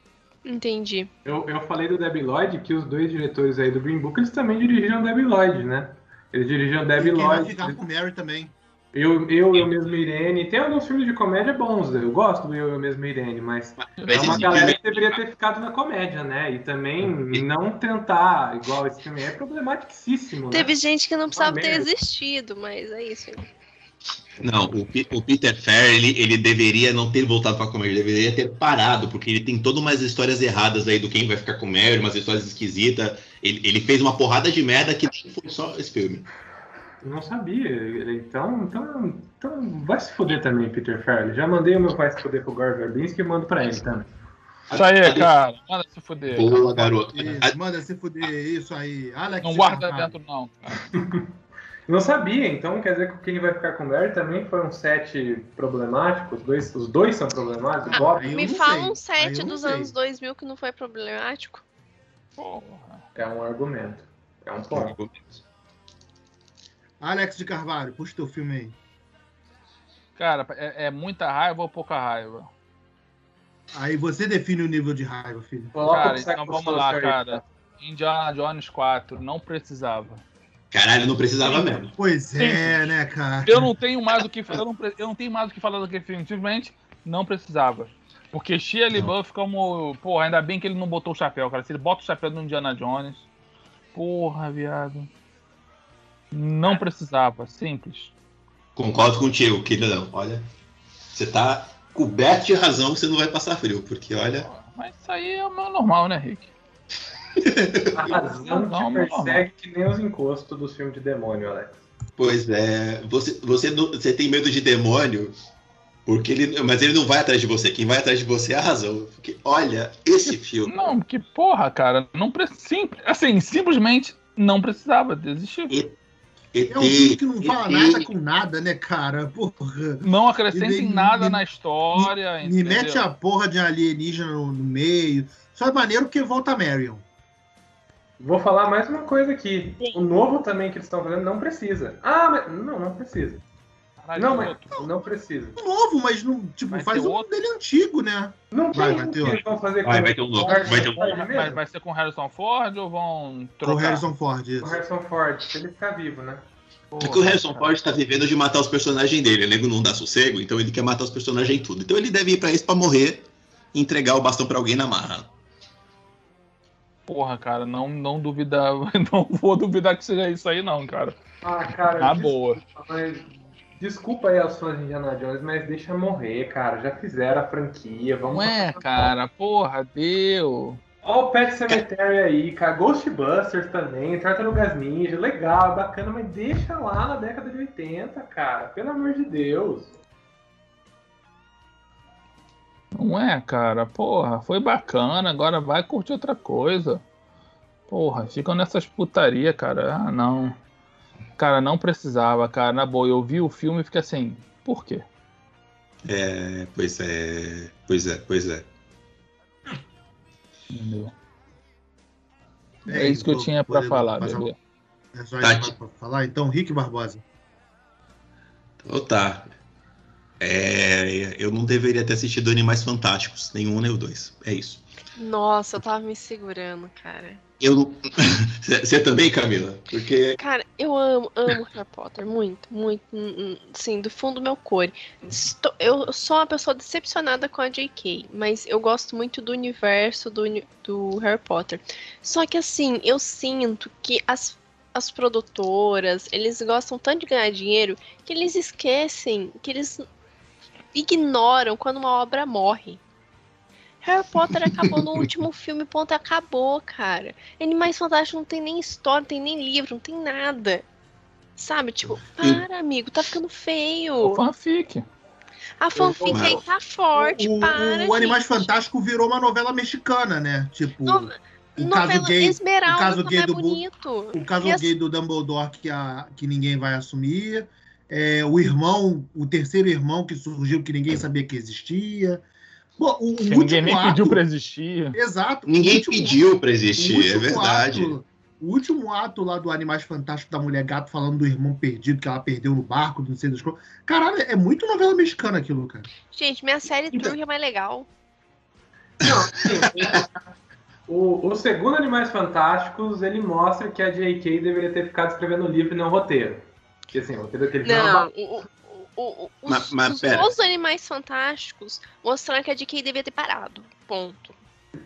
Entendi. Eu, eu falei do Debbie Lloyd que os dois diretores aí do Green Book eles também dirigiram Debbie Lloyd, né? Eles dirigiram E Debbie quem vai Lloyd. ficar com Mary também. Eu, eu, eu mesmo Irene. Tem alguns filmes de comédia bons, eu gosto do Eu, eu mesmo Irene, mas é Mas uma esse galera filme- que deveria ter ficado na comédia, né? E também não tentar, igual esse filme é problematicíssimo, né? Teve gente que não precisava ter existido, mas é isso. Não, o, o Peter Fair, ele, ele deveria não ter voltado pra comédia, ele deveria ter parado, porque ele tem todas umas histórias erradas aí do quem vai ficar com Mary, umas histórias esquisitas. Ele, ele fez uma porrada de merda que foi só esse filme. Não sabia. Então, então, então vai se fuder também, Peter Farrelly. Já mandei o meu pai se fuder pro Gore Verbinski e mando pra ele também. Isso aí, cara. Manda se fuder. cara. Boa, garoto. Isso, manda se fuder, isso aí. Alex Não guarda Carvalho. dentro, não. cara. Não sabia, então quer dizer que quem vai ficar com Mary também foi um set problemático? Os dois, os dois são problemáticos? Ah, Bob Me fala sei. um set dos sei. anos 2000 que não foi problemático. Porra. é um argumento. É um ponto. Alex de Carvalho, puxa teu filme aí. Cara, é, é muita raiva ou pouca raiva? Aí você define o nível de raiva, filho. Cara, então vamos lá, cara. Indiana Jones 4, não precisava. Caralho, não precisava mesmo. Pois é, né, cara? Eu não tenho mais o que eu não, pre- eu não tenho mais o que falar daquele filme, simplesmente não precisava. Porque Shia LaBeouf como, porra, ainda bem que ele não botou o chapéu, cara. Se ele bota o chapéu do Indiana Jones, porra, viado. Não precisava, simples. Concordo contigo, queridão. Olha, você tá coberto de razão que você não vai passar frio, porque olha. Mas isso aí é o meu normal, né, Rick? A razão Não, te não, persegue que nem os encostos dos filmes de demônio, Alex. Pois é, você, você, você tem medo de demônio, porque ele, mas ele não vai atrás de você. Quem vai atrás de você é a razão. Porque, olha, esse filme. Não, que porra, cara, não precisa, assim, simplesmente não precisava desistir. ET, É um filme que não fala ET, nada com nada, né, cara? Porra. Não acrescenta Me- em nada me- na história, Me entendeu? mete a porra de alienígena no, no meio. Só é maneiro porque volta a Marion. Vou falar mais uma coisa aqui. Sim. O novo também que eles estão fazendo não precisa. Ah, mas. Não, não precisa. Caralho, Não, mas outro. não precisa. Novo, mas não, tipo, Vai faz um outro? dele antigo, né? Não Vai, tem vai o ter que vão fazer Vai, com vai ter um novo, Harrison vai ter um mesmo? vai ser com Harrison Ford ou vão Com o trocar? Harrison Ford, Com isso. Harrison Ford, se ele ficar vivo, né? Porque É o Harrison Ford tá vivendo de matar os personagens dele. O nego não dá sossego, então ele quer matar os personagens tudo. Então ele deve ir pra isso pra morrer e entregar o bastão pra alguém na marra. Porra, cara, não, não duvidar, não vou duvidar que seja isso aí, não, cara. Ah, cara. Na desculpa, boa. mas- Desculpa aí aos fãs de Indiana Jones, mas deixa morrer, cara. Já fizeram a franquia. Vamos Não é, cara, porra, deu. Ó o Pet Cemetery aí, cara. Ghostbusters também, Tartarugas Ninja, legal, bacana, mas deixa lá na década de 80, cara. Pelo amor de Deus. Não é, cara, porra, foi bacana, agora vai curtir outra coisa. Porra, ficam nessas putaria, cara. Ah, não. Cara, não precisava, cara. Na boa, eu vi o filme e fiquei assim, por quê? É, pois é, pois é, pois é. Entendeu? É, isso que eu tinha pra poder falar, bebê. É só Tá. isso pra falar? Então, Rick Barbosa. Então tá. É, eu não deveria ter assistido Animais Fantásticos, nenhum nem o dois. É isso. Nossa, eu tava me segurando, cara. Eu. Você também, Camila? Porque. Cara, eu amo, amo Harry Potter, muito, muito, hum, hum, sim, do fundo do meu core. Estou- eu sou uma pessoa decepcionada com a J.K., mas eu gosto muito do universo do, do Harry Potter. Só que assim, eu sinto que as, as produtoras, eles gostam tanto de ganhar dinheiro que eles esquecem, que eles ignoram quando uma obra morre. Harry Potter acabou no último filme, ponto, acabou, cara. Animais Fantásticos não tem nem história, não tem nem livro, não tem nada. Sabe? Tipo, para, amigo, tá ficando O feio. fanfic. A fanfic aí tá forte, o, para. o Animais. Fantásticos virou uma novela mexicana, né? Tipo, No- o caso Novela gay, Esmeralda o caso tá gay do Bu- bonito. o caso as- gay do Dumbledore que, a, que ninguém vai assumir. É, o irmão, o terceiro irmão que surgiu que ninguém sabia que existia. Bom, o, o ninguém nem ato, pediu pra existir. Exato. Ninguém último- pediu pra o existir, é verdade. ato- o último ato lá do Animais Fantásticos da Mulher Gato falando do irmão perdido que ela perdeu no barco, não sei das coisas. Caralho, é muito novela mexicana aquilo, cara. Gente, minha série Então- turca é mais legal. Não, o, o segundo Animais Fantásticos, ele mostra que a J.K. deveria ter ficado escrevendo o livro e não o roteiro. Porque assim, o roteiro daquele filme é uma Não, o, o, os, Mas- mas os Animais Fantásticos mostraram que a DK devia ter parado. Ponto.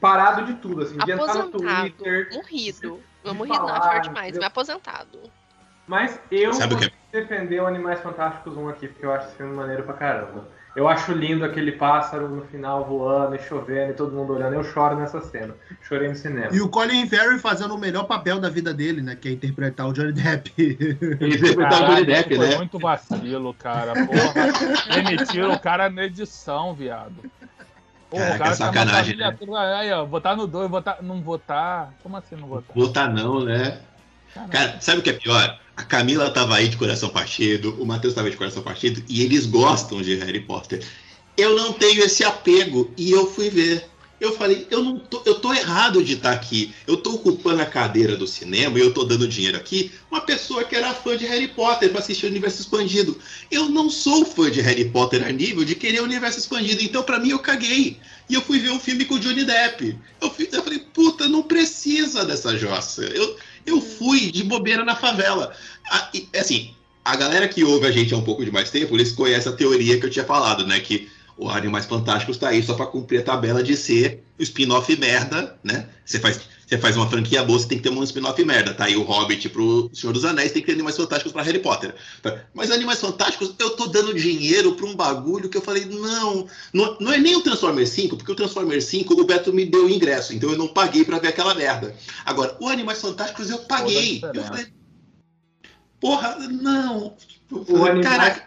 parado de tudo, assim, de entrar no Aposentado. Twitter. Morrido. Não de morrido, não, é falar, forte demais, entendeu? mas aposentado. Mas eu Sabe o vou que defender o Animais Fantásticos 1 aqui, porque eu acho esse filme maneiro pra caramba. Eu acho lindo aquele pássaro no final voando e chovendo e todo mundo olhando. Eu choro nessa cena. Chorei no cinema. E o Colin Farrell fazendo o melhor papel da vida dele, né? Que é interpretar o Johnny Depp. Interpretar o Johnny Depp, foi né? muito vacilo, cara. Porra, demitiram o cara na edição, viado. Porra, Caraca, o cara sacanagem, tá família, Aí, ó, votar no 2, votar, não votar. Como assim não votar? Votar não, né? Cara, sabe o que é pior? A Camila tava aí de coração partido, o Matheus tava de coração partido, e eles gostam de Harry Potter. Eu não tenho esse apego, e eu fui ver. Eu falei, eu não tô, eu tô errado de estar aqui. Eu tô ocupando a cadeira do cinema e eu tô dando dinheiro aqui. Uma pessoa que era fã de Harry Potter para assistir o universo expandido. Eu não sou fã de Harry Potter a nível de querer o universo expandido. Então, para mim, eu caguei. E eu fui ver um filme com o Johnny Depp. Eu, fui, eu falei, puta, não precisa dessa jossa. Eu, eu fui de bobeira na favela. Assim, a galera que ouve a gente há um pouco de mais tempo, eles conhecem a teoria que eu tinha falado, né? Que o Animais Fantásticos está aí só para cumprir a tabela de ser o spin-off merda, né? Você faz, você faz uma franquia boa, você tem que ter um spin-off merda. Tá aí o Hobbit pro Senhor dos Anéis, tem que ter Animais Fantásticos para Harry Potter. Tá? Mas Animais Fantásticos, eu tô dando dinheiro para um bagulho que eu falei, não, não, não é nem o Transformers 5, porque o Transformers 5 o Beto me deu o ingresso, então eu não paguei para ver aquela merda. Agora, o Animais Fantásticos eu paguei. Eu falei, porra, não. O Animais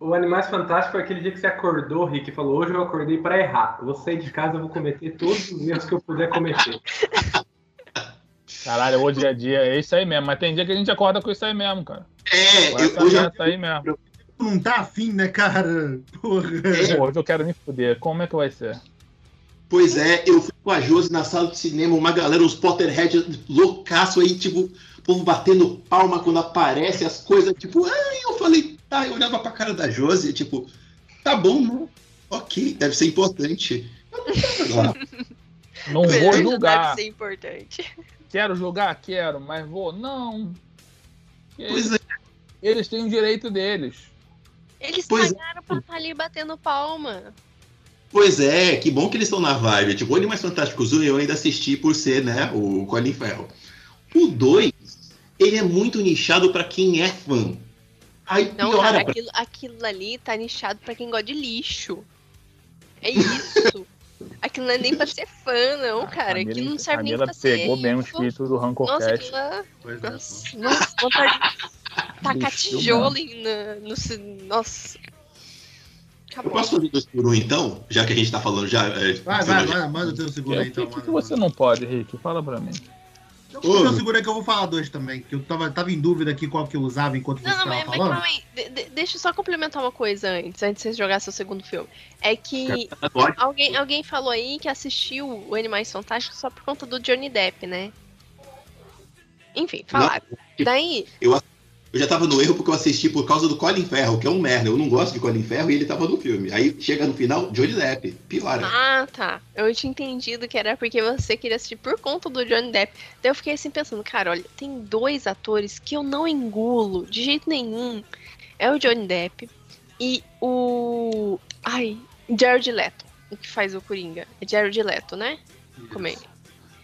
o Animais Fantásticos foi aquele dia que você acordou, Rick, e falou: Hoje eu acordei para errar. Eu vou sair de casa, eu vou cometer todos os erros que eu puder cometer. Caralho, o dia a dia é isso aí mesmo. Mas tem dia que a gente acorda com isso aí mesmo, cara. É, eu, hoje eu, aí mesmo. Não tá afim, né, cara? Porra. É. Hoje eu quero me fuder. Como é que vai ser? Pois é, eu fui com a Josi na sala de cinema, uma galera, uns Potterhead loucaço aí, tipo, o povo batendo palma quando aparece as coisas, tipo, ai, eu falei, Tá, eu olhava pra cara da Josi, tipo, tá bom, né? Ok, deve ser importante. Não vou julgar. Deve ser importante. Quero jogar? Quero, mas vou? Não. Pois é. Eles têm o direito deles. Eles Pois é. pagaram pra estar ali batendo palma. Pois é, que bom que eles estão na vibe. Tipo, o Animais Fantásticos 1 eu ainda assisti por ser, né, o Colin Farrell. O 2, ele é muito nichado pra quem é fã. Aí Não, piora cara, pra- aquilo, aquilo ali tá nichado pra quem gosta de lixo. É isso. aquilo não é nem pra ser fã, não, cara. Camila- Aquilo não serve nem pra ser. pegou bem o espírito do Rancor Nossa, Cat. aquilo lá. Pois é, Nossa, nossa, vontade de tacar tijolo no. ci- Nossa. Eu Acabou. posso fazer dois por um então? Já que a gente tá falando já. é, Vai, vai, vai, manda o teu O aí, que, então. que, manda, que você não pode, Rick? Fala pra mim. Então, segundo aí que eu vou falar dois também, que eu tava, tava em dúvida aqui qual que eu usava enquanto você Não, não, tava mas, mas falando. calma aí. De- de- deixa eu só complementar uma coisa antes, antes de você jogar seu segundo filme. É que alguém, alguém falou aí que assistiu o Animais Fantásticos só por conta do Johnny Depp, né? Enfim, falaram. Daí, Eu já tava no erro porque eu assisti por causa do Colin Ferro, que é um merda. Eu não gosto de Colin Ferro e ele tava no filme. Aí chega no final, Johnny Depp. Piora. Ah, tá. Eu tinha entendido que era porque você queria assistir por conta do Johnny Depp. Daí eu fiquei assim pensando, cara, olha, tem dois atores que eu não engulo de jeito nenhum. É o Johnny Depp e o. Ai, Jared Leto, o que faz o Coringa. É Jared Leto, né? Como é?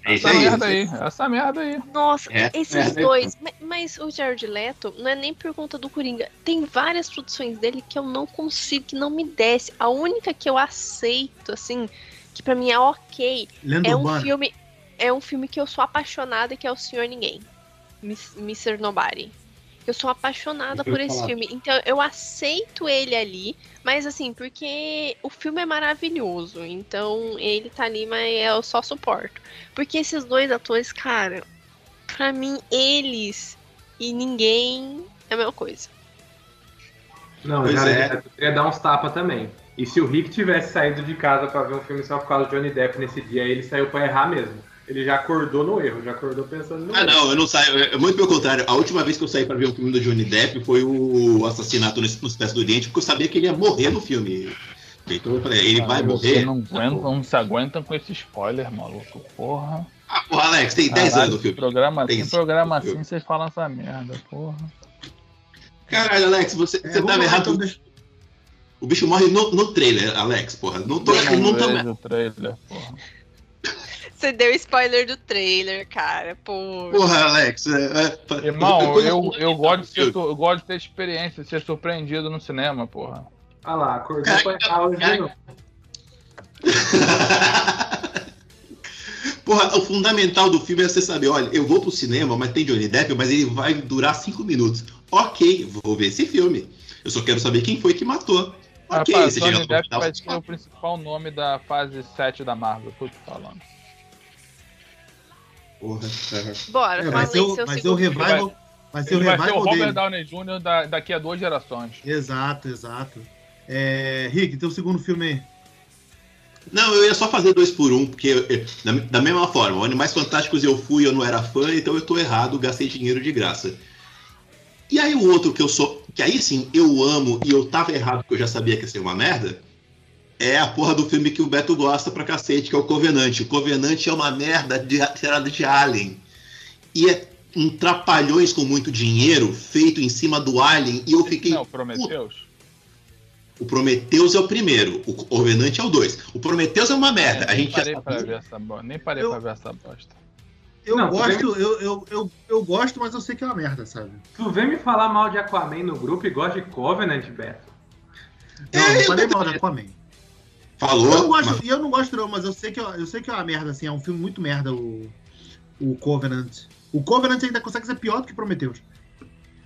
É Essa aí. merda aí, essa merda aí. Nossa, É, esses é. dois. ma- Mas o Jared Leto não é nem por conta do Coringa. Tem várias produções dele que eu não consigo, que não me desce. A única que eu aceito, assim, que pra mim é ok, Lenda é um Urbana. filme. É um filme que eu sou apaixonada, que é o Senhor Ninguém. Mr. Nobody. Eu sou apaixonada Eu por esse falar. filme. Então eu aceito ele ali, mas assim, porque o filme é maravilhoso. Então ele tá ali, mas eu só suporto. Porque esses dois atores, cara, pra mim, eles e ninguém é a mesma coisa. Não, Pois já é. eu queria dar uns tapas também. E se o Rick tivesse saído de casa pra ver um filme só por causa do Johnny Depp nesse dia, ele saiu pra errar mesmo. Ele já acordou no erro, já acordou pensando no Ah, erro. não, eu não saio. é Muito pelo contrário. A última vez que eu saí pra ver um filme do Johnny Depp foi o assassinato no no Expresso do Oriente, porque eu sabia que ele ia morrer no filme. Então eu falei, ele vai Caralho, morrer. Não, aguenta, não se aguentam com esse spoiler, maluco. Porra. Ah, porra, Alex, tem 10 Caralho, anos do filme. Programa, Tem tem sim, programa filme. assim, vocês falam essa merda, porra. Caralho, Alex, você, É, você tava errado. então, deixa- O bicho morre no, no trailer, Alex, porra. Não tô. Eu Não não tô vejo o trailer, porra. Você deu spoiler do trailer, cara. Pô. porra, Alex. É, é, Irmão, eu, eu, gosto de ser, eu gosto de ter experiência, de ser surpreendido no cinema, porra. Ah lá, acordou pra errar hoje de novo. Porra, o fundamental do filme é você saber, olha, eu vou pro cinema, mas tem Johnny Depp, mas ele vai durar cinco minutos. Ok, vou ver esse filme. Eu só quero saber quem foi que matou. Ok, Rapaz, você Johnny Depp vai ser o principal nome da fase 7 da Marvel, tô te falando. Porra. Bora, É, vai ser o, seu vai ser o revival. Vai ser o vai ser o Robert dele. Downey Jr. Da, daqui a duas gerações. Exato, exato. É, Rick, teu segundo filme aí. Não, eu ia só fazer dois por um, porque eu- eu- da, da mesma forma, o Animais Fantásticos eu fui, eu não era fã, então eu tô errado, gastei dinheiro de graça. E aí o outro que eu sou, que aí sim eu amo e eu tava errado porque eu já sabia que ia ser uma merda, é a porra do filme que o Beto gosta pra cacete, que é o Covenant. O Covenant é uma merda de, tirada de Alien. E é um trapalhões com muito dinheiro feito em cima do Alien e eu fiquei Não, Prometheus? o Prometheus é o primeiro, o Covenant é o dois. O Prometheus é uma merda. A nem gente já parei pra sabia. ver essa bosta. Nem parei Eu- pra ver essa bosta. Eu Não, gosto, eu, eu, eu, eu gosto, mas eu sei que é uma merda, sabe? Tu vem me falar mal de Aquaman no grupo e gosta de Covenant, Beto? Não, É, não eu falei mal de Aquaman. Falou. Eu não gosto, mas- eu não gosto não, mas eu sei que eu, eu sei que é uma merda, assim, é um filme muito merda o, o Covenant. O Covenant ainda consegue ser pior do que Prometheus.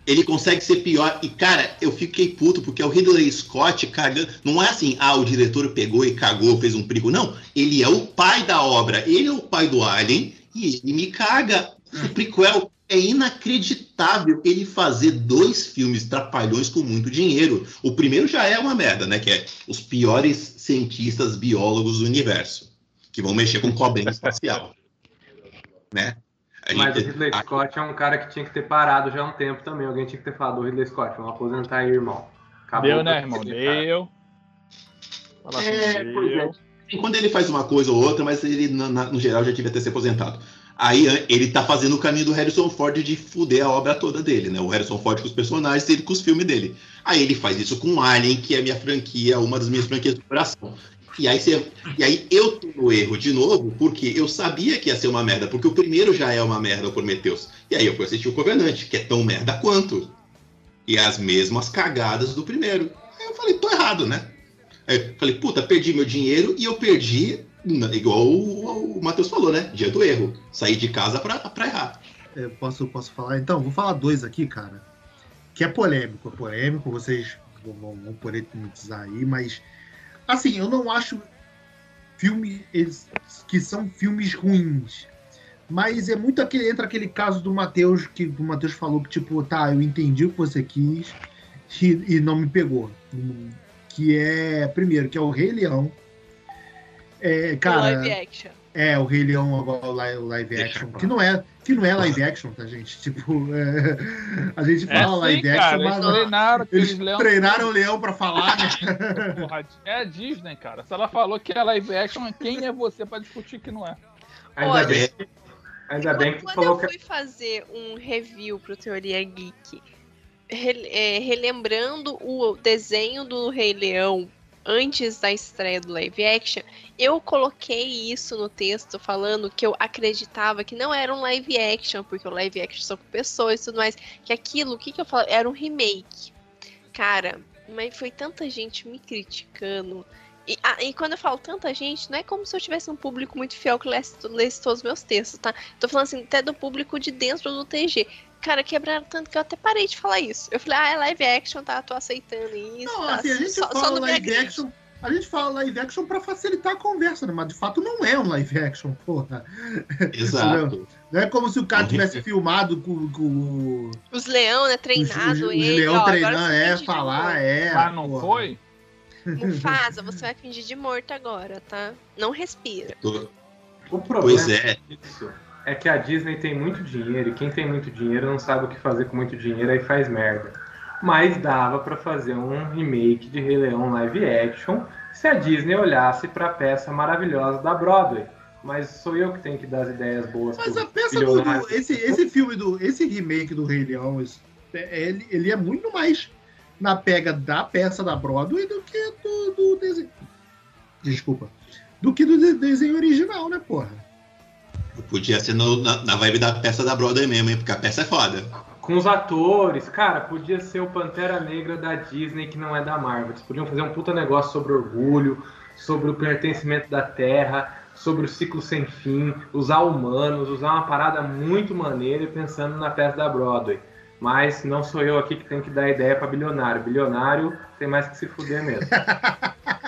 ele consegue ser pior. E, cara, eu fiquei puto porque é o Ridley Scott cagando. Não é assim, ah, o diretor pegou e cagou, fez um perigo. Não, ele é o pai da obra. Ele é o pai do Alien e ele me caga. O prequel é inacreditável ele fazer dois filmes trapalhões com muito dinheiro. O primeiro já é uma merda, né? Que é os piores cientistas biólogos do universo. Que vão mexer com cobrinha espacial. né? A Mas o gente- Ridley a- Scott é um cara que tinha que ter parado já há um tempo também. Alguém tinha que ter falado, o Ridley Scott, vamos aposentar aí, irmão. Acabou Deu, né, irmão? Deu. Fala assim, É, pois é. deu. Assim, quando ele faz uma coisa ou outra, mas ele, na- na- no geral, já devia ter se aposentado. Aí ele tá fazendo o caminho do Harrison Ford de fuder a obra toda dele, né? O Harrison Ford com os personagens e ele com os filmes dele. Aí ele faz isso com Alien, que é minha franquia, uma das minhas franquias do coração. E aí, você, e aí eu tô no erro de novo, porque eu sabia que ia ser uma merda, porque o primeiro já é uma merda, o Prometheus. E aí eu fui assistir o Covenant, que é tão merda quanto. E as mesmas cagadas do primeiro. Aí eu falei, tô errado, né? Aí eu falei, puta, perdi meu dinheiro e eu perdi, igual o, o Matheus falou, né? Dia do erro. Saí de casa pra, pra errar. Eu posso, posso falar? Então, vou falar dois aqui, cara. Que é polêmico, é polêmico, vocês vão, vão, poder aí, mas assim, eu não acho filmes que são filmes ruins. Mas é muito aquele, entra aquele caso do Matheus, que o Matheus falou que, tipo, tá, eu entendi o que você quis e, e não me pegou. Que é, primeiro, que é o Rei Leão. É, cara, live action. é, o Rei Leão agora o li- o live action, que não é, que não é live action, tá, gente? Tipo, é, a gente É fala live sim, action, cara. Eles mas treinaram eles leão. treinaram o leão pra falar, né? Porra, É a Disney, cara. Se ela falou que é live action, quem é você pra discutir que não é? Ainda Olha, bem, ainda bem que tu Quando falou eu que fui fazer um review pro Teoria Geek, re- é, relembrando o desenho do Rei Leão antes da estreia do live action, eu coloquei isso no texto falando que eu acreditava que não era um live action, porque o live action são com pessoas e tudo mais, que aquilo, o que, que eu falo? Era um remake. Cara, mas foi tanta gente me criticando. E, ah, e quando eu falo tanta gente, não é como se eu tivesse um público muito fiel que lesse, lesse todos os meus textos, tá? Tô falando assim, até do público de dentro do TG. Cara, quebraram tanto que eu até parei de falar isso. Eu falei, ah, é live action, tá? Tô aceitando isso. Não, tá? assim, a gente só, só fala não me live action. A gente fala live action pra facilitar a conversa, né? Mas de fato não é um live action, porra. Exato. Não é como se o cara Uhum. tivesse filmado com, com Os leão, né? Treinado os, os ele. leão ó, treinando, é, falar, é. Mas não porra. foi? Mufasa, você vai fingir de morto agora, tá? Não respira. o problema Pois é. É que a Disney tem muito dinheiro e quem tem muito dinheiro não sabe o que fazer com muito dinheiro aí faz merda. Mas dava pra fazer um remake de Rei Leão live action se a Disney olhasse pra peça maravilhosa da Broadway. Mas sou eu que tenho que dar as ideias boas. Mas a peça do, do- esse, esse filme do esse remake do Rei Leão, ele, ele é muito mais na pega da peça da Broadway do que do, do desenho. Desculpa. Do que do de- desenho original, né, porra? Podia ser no- na, na vibe da peça da Broadway mesmo, hein? Porque a peça é foda. Com os atores, cara, podia ser o Pantera Negra da Disney que não é da Marvel. Eles podiam fazer um puta negócio sobre orgulho, sobre o pertencimento da Terra, sobre o ciclo sem fim, usar humanos, usar uma parada muito maneira e pensando na peça da Broadway. Mas não sou eu aqui que tem que dar ideia pra bilionário. Bilionário tem mais que se fuder mesmo.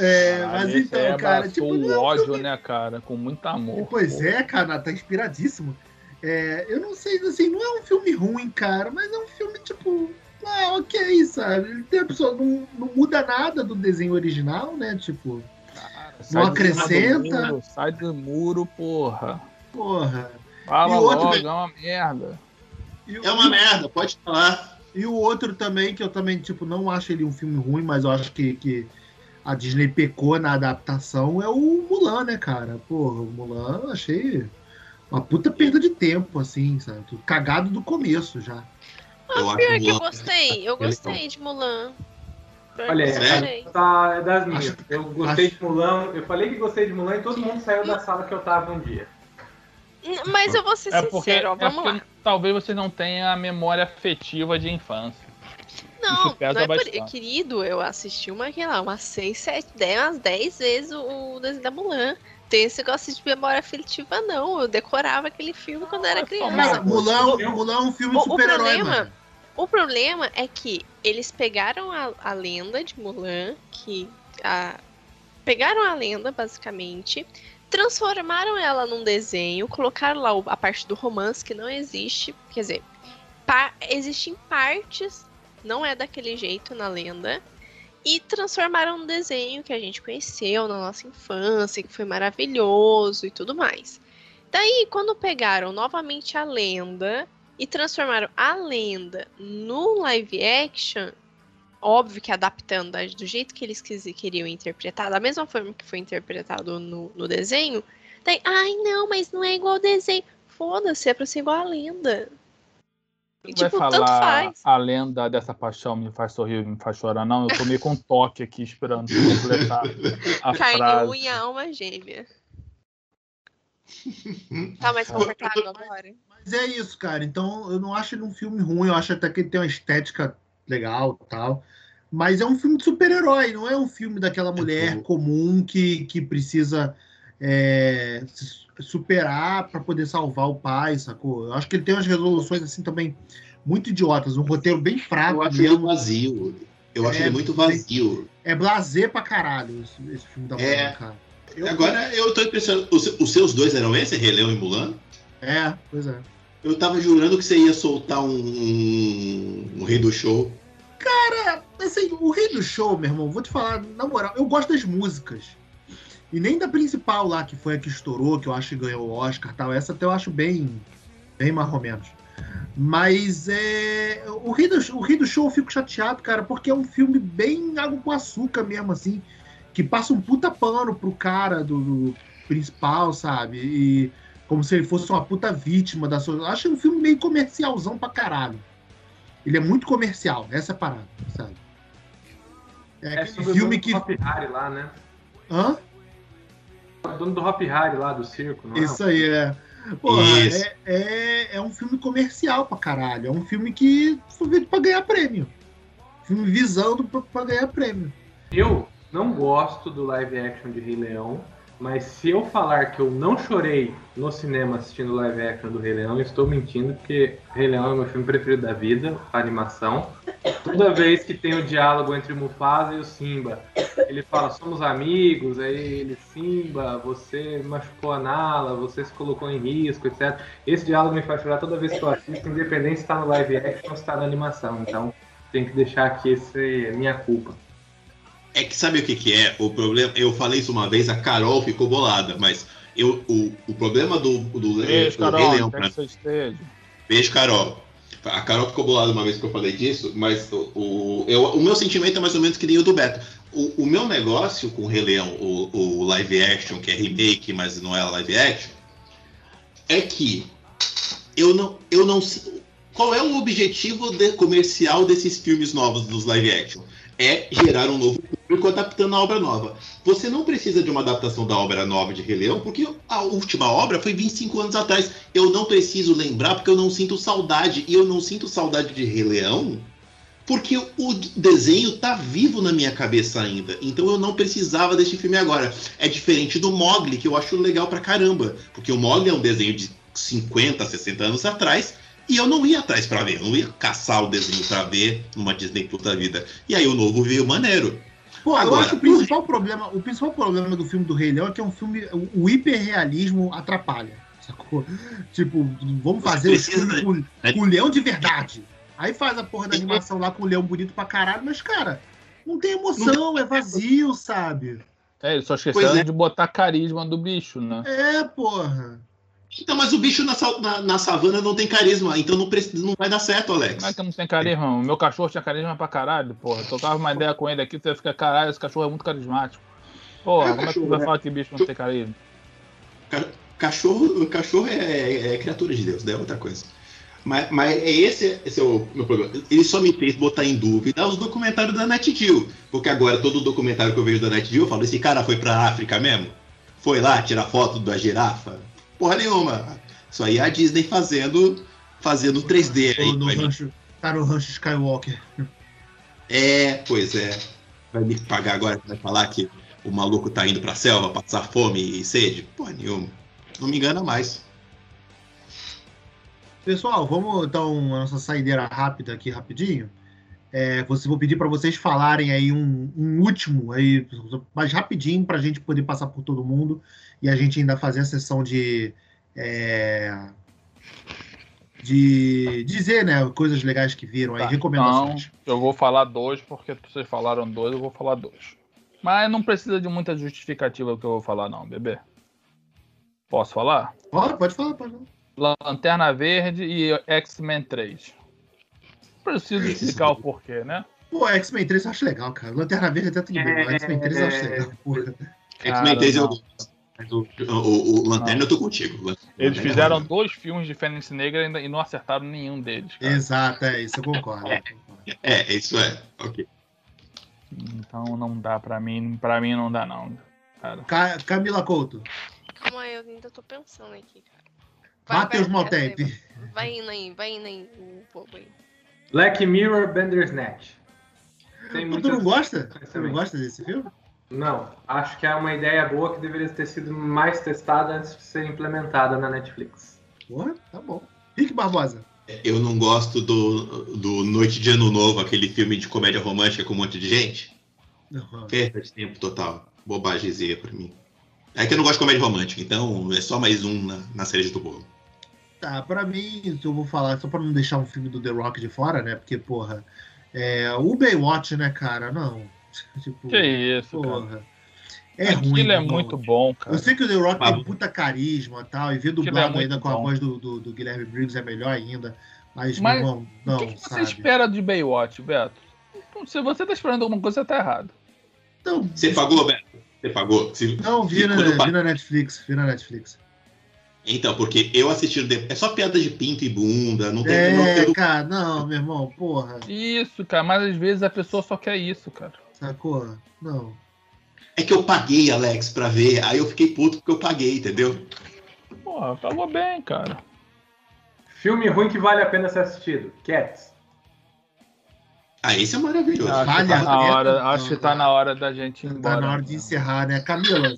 É, Ah, mas então, aí cara, tipo, não o é um ódio, filme- né, cara? Com muito amor. Pois pô. é, cara, tá inspiradíssimo. É, eu não sei, assim, não é um filme ruim, cara, mas é um filme, tipo. Ah, ok, sabe? Ele tem a pessoa, não, não muda nada do desenho original, né? Tipo, Sai do acrescenta. muro, sai do muro, porra. porra. Fala E o outro, logo, é uma merda. É uma merda, pode falar. E o outro também, que eu também, tipo, não acho ele um filme ruim, mas eu acho que, que a Disney pecou na adaptação, é o Mulan, né, cara? Porra, o Mulan eu achei uma puta perda de tempo, assim, sabe? Cagado do começo já. Eu acho Pior que eu gostei. Eu gostei de Mulan. Olha, gostei. Tá, é das minhas. Acho- Eu gostei acho- de Mulan. Eu falei que gostei de Mulan e todo mundo saiu da sala que eu tava um dia. Mas eu vou ser É porque, sincero, ó, é vamos porque lá. talvez você não tenha a memória afetiva de infância. Não, não é por... Querido, eu assisti uma, sei lá, umas 6, 7, 10, umas 10 vezes o desenho da Mulan. Tem esse negócio de memória afetiva, não. Eu decorava aquele filme quando era criança. Cara, Mulan, o- Mulan é um filme de super-herói, problema- mano. O problema é que eles pegaram a, a lenda de Mulan, que a- pegaram a lenda, basicamente, transformaram ela num desenho, colocaram lá a parte do romance que não existe, quer dizer, pa- existem partes, não é daquele jeito na lenda, e transformaram num desenho que a gente conheceu na nossa infância, que foi maravilhoso e tudo mais. Daí, quando pegaram novamente a lenda e transformaram a lenda no live action, óbvio que adaptando da- do jeito que eles queriam interpretar, da mesma forma que foi interpretado no, no desenho, daí, ai não, mas não é igual ao desenho. Foda-se, é pra ser igual a lenda. E, Vai tipo, tanto falar faz. a lenda dessa paixão me faz sorrir, me faz chorar, não. Eu tô meio com um toque aqui esperando completar a Carne, frase. unha, alma gêmea. Tá mais confortável agora? Mas é isso, cara. Então, eu não acho ele um filme ruim. Eu acho até que ele tem uma estética legal tal. Mas é um filme de super-herói, não é um filme daquela mulher bom. comum que, que precisa é, superar para poder salvar o pai, sacou? Eu acho que ele tem umas resoluções assim também muito idiotas, um roteiro bem fraco Eu acho ele mesmo. vazio. Eu acho É, ele muito vazio. É blazer pra caralho esse, esse filme da É. Mulan, cara. Eu- Agora eu tô impressionado. Os, os seus dois eram esse, Rei Leão e Mulan? É, pois é. Eu tava jurando que você ia soltar um, um, um rei do show. Assim, o rei do show, meu irmão, vou te falar, na moral, eu gosto das músicas. E nem da principal lá, que foi a que estourou, que eu acho que ganhou o Oscar e tal. Essa até eu acho bem, bem mais ou menos. Mas é, o, rei do, o Rei do Show eu fico chateado, cara, porque é um filme bem água com açúcar mesmo, assim. Que passa um puta pano pro cara do, do principal, sabe? E como se ele fosse uma puta vítima da sua. Eu acho um filme meio comercialzão pra caralho. Ele é muito comercial, essa é a parada, sabe? É É aquele filme que. lá, né? Hã? O dono do Hop Harry lá, do circo, não é? Isso aí é. Porra, Isso. é, é, é um filme comercial pra caralho. É um filme que foi feito pra ganhar prêmio. Filme visando pra, pra ganhar prêmio. Eu não gosto do live action de Rei Leão, mas se eu falar que eu não chorei no cinema assistindo live action do Rei Leão, eu estou mentindo, porque Rei Leão é meu filme preferido da vida, animação. Toda vez que tem o diálogo entre o Mufasa e o Simba, ele fala, somos amigos, aí ele, Simba, você machucou a Nala, você se colocou em risco, etc. Esse diálogo me faz chorar toda vez que eu assisto, independente se está no live action ou se está na animação. Então, tem que deixar aqui esse minha culpa. É que sabe o que, que é? O problema. Eu falei isso uma vez, a Carol ficou bolada, mas eu, o, o problema do, do, Beijo, do Rei Carol, Leão onde quer pra. Beijo, Carol. A Carol ficou bolada uma vez que eu falei disso, mas o, o, eu- o meu sentimento é mais ou menos que nem o do Beto. O, o meu negócio com o Rei Leão, o, o live action, que é remake, mas não é live action, é que eu não, eu não sei. Qual é o objetivo de- comercial desses filmes novos dos live action? É gerar um novo público adaptando a obra nova. Você não precisa de uma adaptação da obra nova de Rei Leão, porque a última obra foi 25 anos atrás. Eu não preciso lembrar porque eu não sinto saudade. E eu não sinto saudade de Rei Leão porque o desenho tá vivo na minha cabeça ainda. Então eu não precisava desse filme agora. É diferente do Mogli, que eu acho legal pra caramba. Porque o Mogli é um desenho de 50, 60 anos atrás. E eu não ia atrás pra ver. Eu não ia caçar o desenho pra ver numa Disney Plus da vida. E aí o novo veio maneiro. Pô, eu Agora, acho que o principal problema, o principal problema do filme do Rei Leão é que é um filme, o, o hiperrealismo atrapalha, sacou? Tipo, vamos Você fazer o precisa, filme com, né? com o leão de verdade. Aí faz a porra da animação lá com o leão bonito pra caralho, mas, cara, não tem emoção, é vazio, sabe? É, eles só esqueceram é. de botar carisma do bicho, né? É, porra. Então, mas o bicho na, na- na savana não tem carisma, então não, não vai dar certo, Alex. Como é que não tem carisma? O meu cachorro tinha carisma pra caralho, porra. Tocava uma ideia com ele aqui, você fica, caralho, esse cachorro é muito carismático. Porra, É, como é que cachorro, tu vai falar que bicho não tem carisma? Cachorro, cachorro é, é criatura de Deus, né? É outra coisa. Mas, mas é esse, esse é o meu problema. Ele só me fez botar em dúvida os documentários da NetGill. Porque agora todo documentário que eu vejo da NetGill, eu falo, esse cara foi pra África mesmo? Foi lá tirar foto da girafa? Porra nenhuma. Isso aí é a Disney fazendo, fazendo 3D aí. No rancho, tá no rancho Skywalker. É, pois é. Vai me pagar agora, vai falar que o maluco tá indo pra selva passar fome e sede? Porra nenhuma. Não me engana mais. Pessoal, vamos então a nossa saideira rápida aqui rapidinho. É, você, vou pedir para vocês falarem aí um, um último aí, mais rapidinho para a gente poder passar por todo mundo e a gente ainda fazer a sessão de é, de dizer, né, coisas legais que viram aí, Tá, recomendações. Então, eu vou falar dois, porque vocês falaram dois, eu vou falar dois. Mas não precisa de muita justificativa que eu vou falar, não, bebê. Posso falar? Pode, pode falar, pode falar. Lanterna Verde e X-Men 3. Preciso explicar o porquê, né? Pô, X-Men 3 eu acho legal, cara. Lanterna Verde até tudo bem, mas X-Men 3 eu acho legal, porra. X-Men 3 eu gosto. Mas o, o, o Lanterna eu tô contigo. Lanterna Eles é fizeram legal. dois filmes de Fênix Negra e não acertaram nenhum deles. cara. Exato, é isso, eu concordo. concordo. É, isso é. Ok. Então não dá pra mim, pra mim não dá não. Cara. Ca- Camila Couto, Calma aí, eu ainda tô pensando aqui, cara. Matheus vai, vai, Maltempe. Vai indo aí, vai indo aí, o povo aí. Black Mirror Bandersnatch. Tem Tu não gosta? Tu não gosta desse filme? Não, acho que é uma ideia boa que deveria ter sido mais testada antes de ser implementada na Netflix. Porra, tá bom. Rick Barbosa. Eu não gosto do, do Noite de Ano Novo, aquele filme de comédia romântica com um monte de gente. Uhum. Perda de tempo total. Bobagemzinha pra mim. É que eu não gosto de comédia romântica, então é só mais um na, na cereja do bolo. Tá, pra mim, eu vou falar, só pra não deixar um filme do The Rock de fora, né? Porque, porra, é, o Baywatch, né, cara? Não. Tipo, Que isso, cara. porra. É Aquilo ruim. é irmão. muito bom, cara. Eu sei que o The Rock tem puta carisma e tal, e ver Aquilo dublado é ainda com a bom. voz do, do, do Guilherme Briggs é melhor ainda. Mas, Mas meu irmão, o não, que, que você sabe? espera de Baywatch, Beto? Se você tá esperando alguma coisa, você tá errado. Então, Você pagou, Beto? Você pagou? Se- não, vi na, eu vi na Netflix, vi na Netflix. Então, porque eu assisti. o É só piada de pinto e bunda, não tem. não É, tem- cara, não, meu irmão, porra, Isso, cara, mas às vezes a pessoa só quer isso, cara. Sacou? Não. É que eu paguei, Alex, pra ver. Aí eu fiquei puto porque eu paguei, entendeu? Porra, falou bem, cara. Filme ruim que vale a pena ser assistido. Cats. Ah, esse é maravilhoso. Acho que Vale tá a na hora, acho que Não, tá na hora da gente ir embora. Tá na hora de encerrar, né? Camila,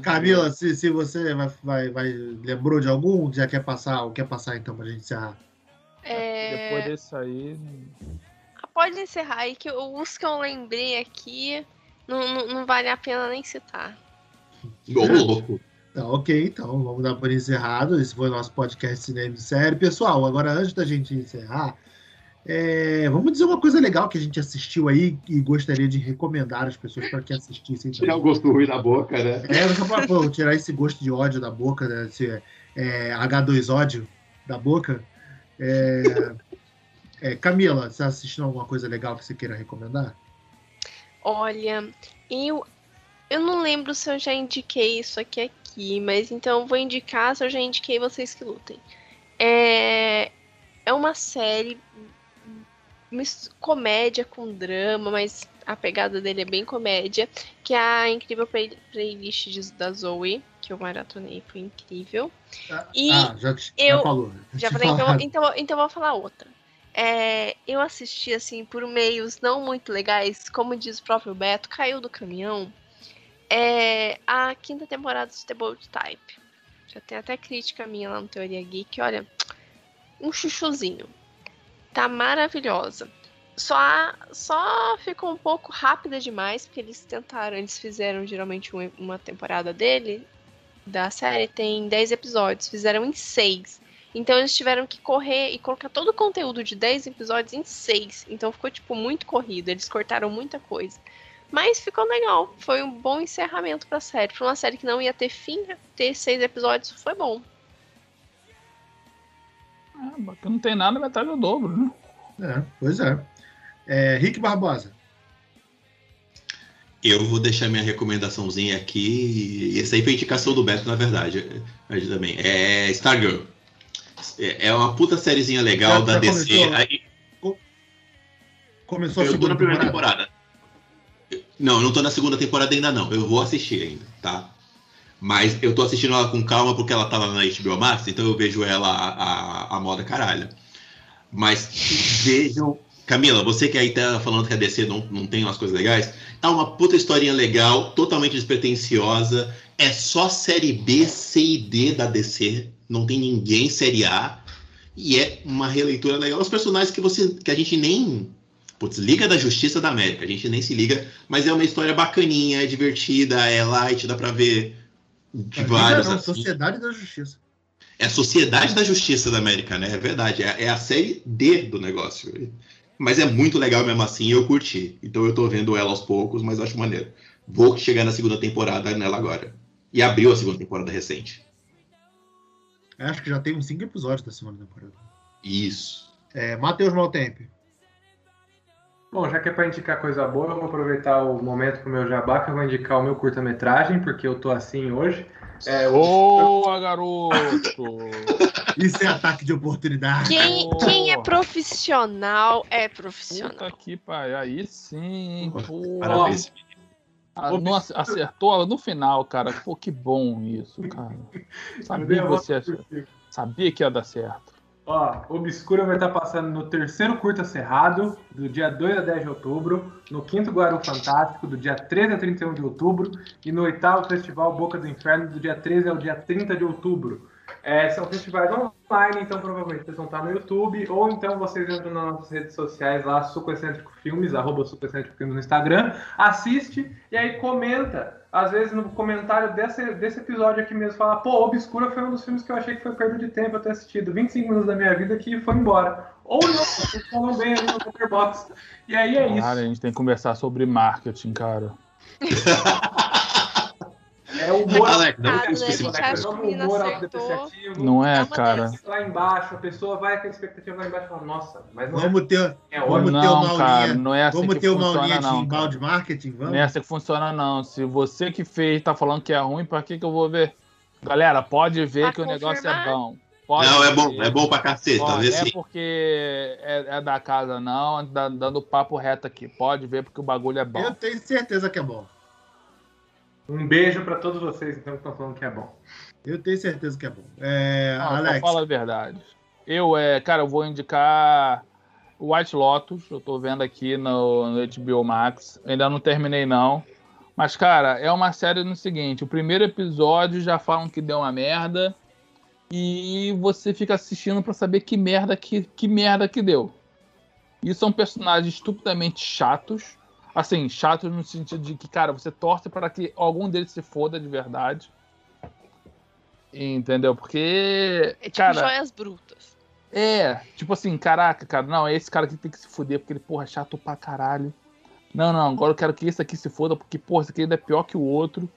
Camila, se, se você vai, vai, vai, lembrou de algum, já quer passar, ou quer passar então pra gente encerrar? É, Depois desse aí. Pode encerrar aí, que os que eu lembrei aqui não, não, não vale a pena nem citar. Ô, louco. Tá, ok, então vamos dar por encerrado. Esse foi o nosso podcast Cinema de Série. Pessoal, agora antes da gente encerrar, é, vamos dizer uma coisa legal que a gente assistiu aí e gostaria de recomendar às pessoas para que assistissem Tirar o gosto ruim da boca, né? É, só pra pô, tirar esse gosto de ódio da boca, né, esse é, H2 ódio da boca. É, é, Camila, você assistindo alguma coisa legal que você queira recomendar? Olha, eu, eu não lembro se eu já indiquei isso aqui aqui, mas então vou indicar se eu já indiquei vocês que lutem. É, é uma série comédia com drama, mas a pegada dele é bem comédia, que é a incrível play- playlist de- da Zoe, que eu maratonei, foi incrível. E ah, já, já eu- falou. Já tinha falei, então, então, então vou falar outra. É, eu assisti, assim, por meios não muito legais, como diz o próprio Beto, caiu do caminhão. É, a quinta temporada do The Bold Type. Já tem até crítica minha lá no Teoria Geek. Olha, um chuchuzinho. Tá maravilhosa. Só, só ficou um pouco rápida demais, porque eles tentaram, eles fizeram geralmente um- uma temporada dele, da série, tem 10 episódios, fizeram em 6. Então eles tiveram que correr e colocar todo o conteúdo de 10 episódios em 6. Então ficou, tipo, muito corrido. Eles cortaram muita coisa. Mas ficou legal. Foi um bom encerramento pra série. Pra uma série que não ia ter fim, ter seis episódios foi bom. É, porque não tem nada, metade do dobro, né? É, pois é. é. Rick Barbosa. Eu vou deixar minha recomendaçãozinha aqui. E essa aí foi indicação do Beto, na verdade. também. É Stargirl. É, é uma puta sériezinha legal já, da já DC. Começou, aí, começou a eu tô na primeira temporada. temporada. Não, eu não tô na segunda temporada ainda não. Eu vou assistir ainda, tá? Mas eu tô assistindo ela com calma porque ela tava na HBO Max, então eu vejo ela a, a, a moda caralho. Mas vejam. Camila, você que aí tá falando que a DC não, não tem umas coisas legais, tá uma puta historinha legal, totalmente despretensiosa. É só série B, C e D da DC. Não tem ninguém série A. E é uma releitura legal. Os personagens que você. que a gente nem. Putz, Liga da Justiça da América, a gente nem se liga, mas é uma história bacaninha, é divertida, é light, dá pra ver de a vários. Não, assim. Sociedade da Justiça. É a Sociedade da Justiça da América, né? É verdade. É, é, a série D do negócio. Mas é muito legal mesmo assim, eu curti. Então eu tô vendo ela aos poucos, mas acho maneiro. Vou chegar na segunda temporada nela agora. E abriu a segunda temporada recente. Acho que já tem uns cinco episódios da segunda temporada. Isso. É, Matheus Maltempe. Bom, já que é para indicar coisa boa, eu vou aproveitar o momento pro meu jabá, que eu vou indicar o meu curta-metragem, porque eu tô assim hoje. É, Boa, garoto! Isso é ataque de oportunidade. Quem, quem é profissional é profissional. Puta que pai, aí sim. Pô. Parabéns. Não acertou no final, cara. Pô, que bom isso, cara. Sabia que você sabia que ia dar certo. Ó, Obscura vai estar passando no terceiro Curta Cerrado, do dia 2 a 10 de outubro, no quinto Guaru Fantástico, do dia 13 a 31 de outubro, e no oitavo Festival Boca do Inferno, do dia 13 ao dia 30 de outubro. É, são festivais online, então provavelmente vocês vão estar no YouTube, ou então vocês entram nas nossas redes sociais lá, Suco Excêntrico Filmes, arroba Filmes no Instagram, assiste e aí comenta às vezes no comentário desse, desse episódio aqui mesmo, fala, pô, Obscura foi um dos filmes que eu achei que foi perda de tempo eu ter assistido. 25 minutos da minha vida que foi embora. Ou não, vocês falam bem ali no Pokerbox. E aí é isso. Cara, a gente tem que conversar sobre marketing, cara. É o humor, Alex, não, né, a gente acha que o menino humor acertou. autodepreciativo. Não é, É uma cara. Lá embaixo, a pessoa vai com a expectativa lá embaixo e fala, nossa, mas não Vamos ter, é, é vamos óbvio. ter uma Não, cara, aulinha. não é assim vamos que ter uma funciona, aulinha de não, inbound cara. marketing, vamos? Não é assim que funciona, não. Se você que fez tá falando que é ruim, pra que, que eu vou ver? Galera, pode ver Pra que o negócio é confirmar. bom. Pode Não, é bom, é bom pra caceta, Ó, vê não é sim. porque é, é da casa, não, dá- dando papo reto aqui. Pode ver porque o bagulho é bom. Eu tenho certeza que é bom. Um beijo pra todos vocês, então, que estão falando que é bom. Eu tenho certeza que é bom. É, só Alex, fala a verdade. Eu, é, cara, eu vou indicar o White Lotus. Eu tô vendo aqui no, no HBO Max. Ainda não terminei, não. Mas, cara, é uma série no seguinte: o primeiro episódio já falam que deu uma merda. E você fica assistindo pra saber que merda que, que merda que deu. E são personagens estupidamente chatos. Assim, chatos no sentido de que, cara, você torce para que algum deles se foda de verdade. Entendeu? Porque. É tipo cara, joias brutas. é, tipo assim, caraca, cara, não, esse cara aqui tem que se fuder porque ele, porra, é chato pra caralho. Não, não, agora eu quero que esse aqui se foda porque, porra, esse aqui ainda é pior que o outro.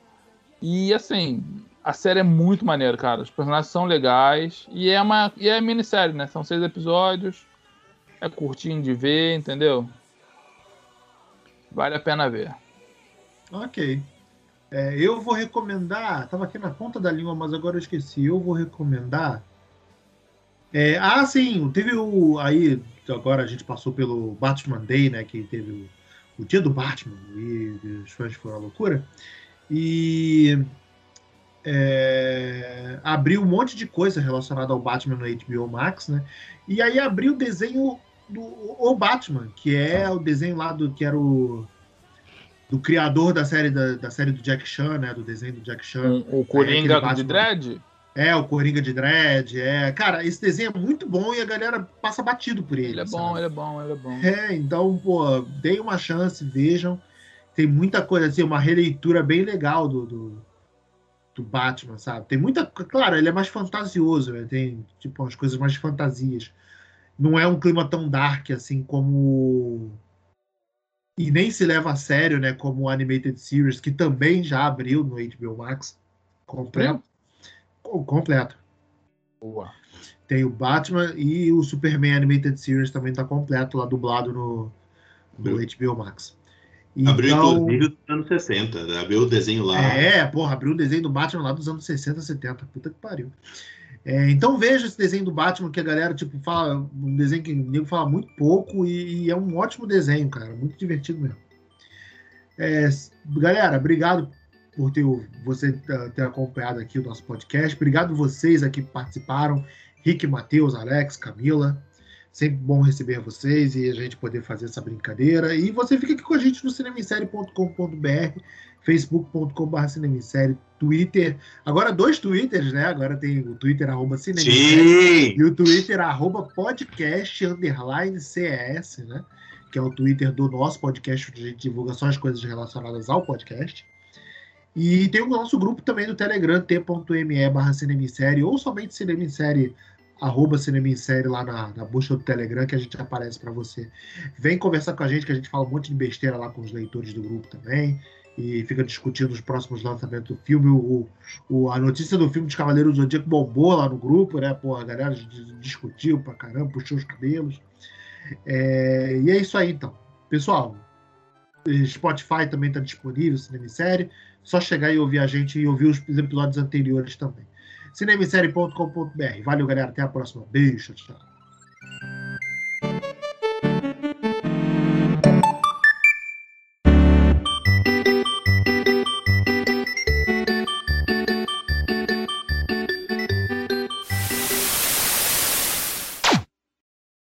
E assim, a série é muito maneira, cara. Os personagens são legais. E é uma. E é minissérie, né? São seis episódios. É curtinho de ver, entendeu? Vale a pena ver. ok. É, eu vou recomendar. Tava aqui na ponta da língua, mas agora eu esqueci. Eu vou recomendar. É, ah, sim, teve o. Aí, agora a gente passou pelo Batman Day, né? Que teve o, o dia do Batman. E os fãs foram a loucura. E. é, abriu um monte de coisa relacionada ao Batman no HBO Max, né? E aí abriu o desenho do O Batman, que é o desenho lá do que era o do criador da série da, da série do Jack Chan, né? Do desenho do Jack Chan. O Coringa aquele de. Dredd? É, o Coringa de Dread. É, cara, esse desenho é muito bom e a galera passa batido por ele. Ele é sabe? bom, ele é bom, ele é bom. É, então, pô, deem uma chance, vejam. Tem muita coisa, assim, uma releitura bem legal do, do, do Batman, sabe? Tem muita. Claro, ele é mais fantasioso, né? tem tipo umas coisas mais fantasias. Não é um clima tão dark assim como. E nem se leva a sério, né? Como o Animated Series, que também já abriu no HBO Max. Completo. Completo. Boa. Tem o Batman e o Superman Animated Series também tá completo lá, dublado no, no HBO Max. Abriu, Então- inclusive, dos anos 60. Abriu o desenho lá. É, porra, abriu o desenho do Batman lá dos anos 60, 70. Puta que pariu. É, então veja esse desenho do Batman que a galera, tipo, fala. Um desenho que o nego fala muito pouco e, e é um ótimo desenho, cara. Muito divertido mesmo. É, galera, obrigado por ter, você ter acompanhado aqui o nosso podcast. Obrigado vocês aqui que participaram. Rick, Matheus, Alex, Camila. Sempre bom receber vocês e a gente poder fazer essa brincadeira. E você fica aqui com a gente no cinemissérie.com.br, facebook.com.br cinemissérie, Twitter. Agora dois Twitters, né? Agora tem o Twitter arroba cinemissérie e o Twitter arroba podcast underline CES, né? Que é o Twitter do nosso podcast, onde a gente divulga só as coisas relacionadas ao podcast. E tem o nosso grupo também do Telegram, t.me barra cinemissérie, ou somente cinemissérie, arroba cinemissérie lá na, na busca do Telegram, que a gente aparece para você. Vem conversar com a gente, que a gente fala um monte de besteira lá com os leitores do grupo também. E fica discutindo os próximos lançamentos do filme. O, o- a notícia do filme de Cavaleiros do Zodíaco bombou lá no grupo, né? Pô, a galera discutiu pra caramba, puxou os cabelos. É, e é isso aí, então. Pessoal, Spotify também está disponível, Cinemissérie. Só chegar e ouvir a gente e ouvir os episódios anteriores também. Cinemissérie.com.br. Valeu, galera. Até a próxima. Beijo, tchau.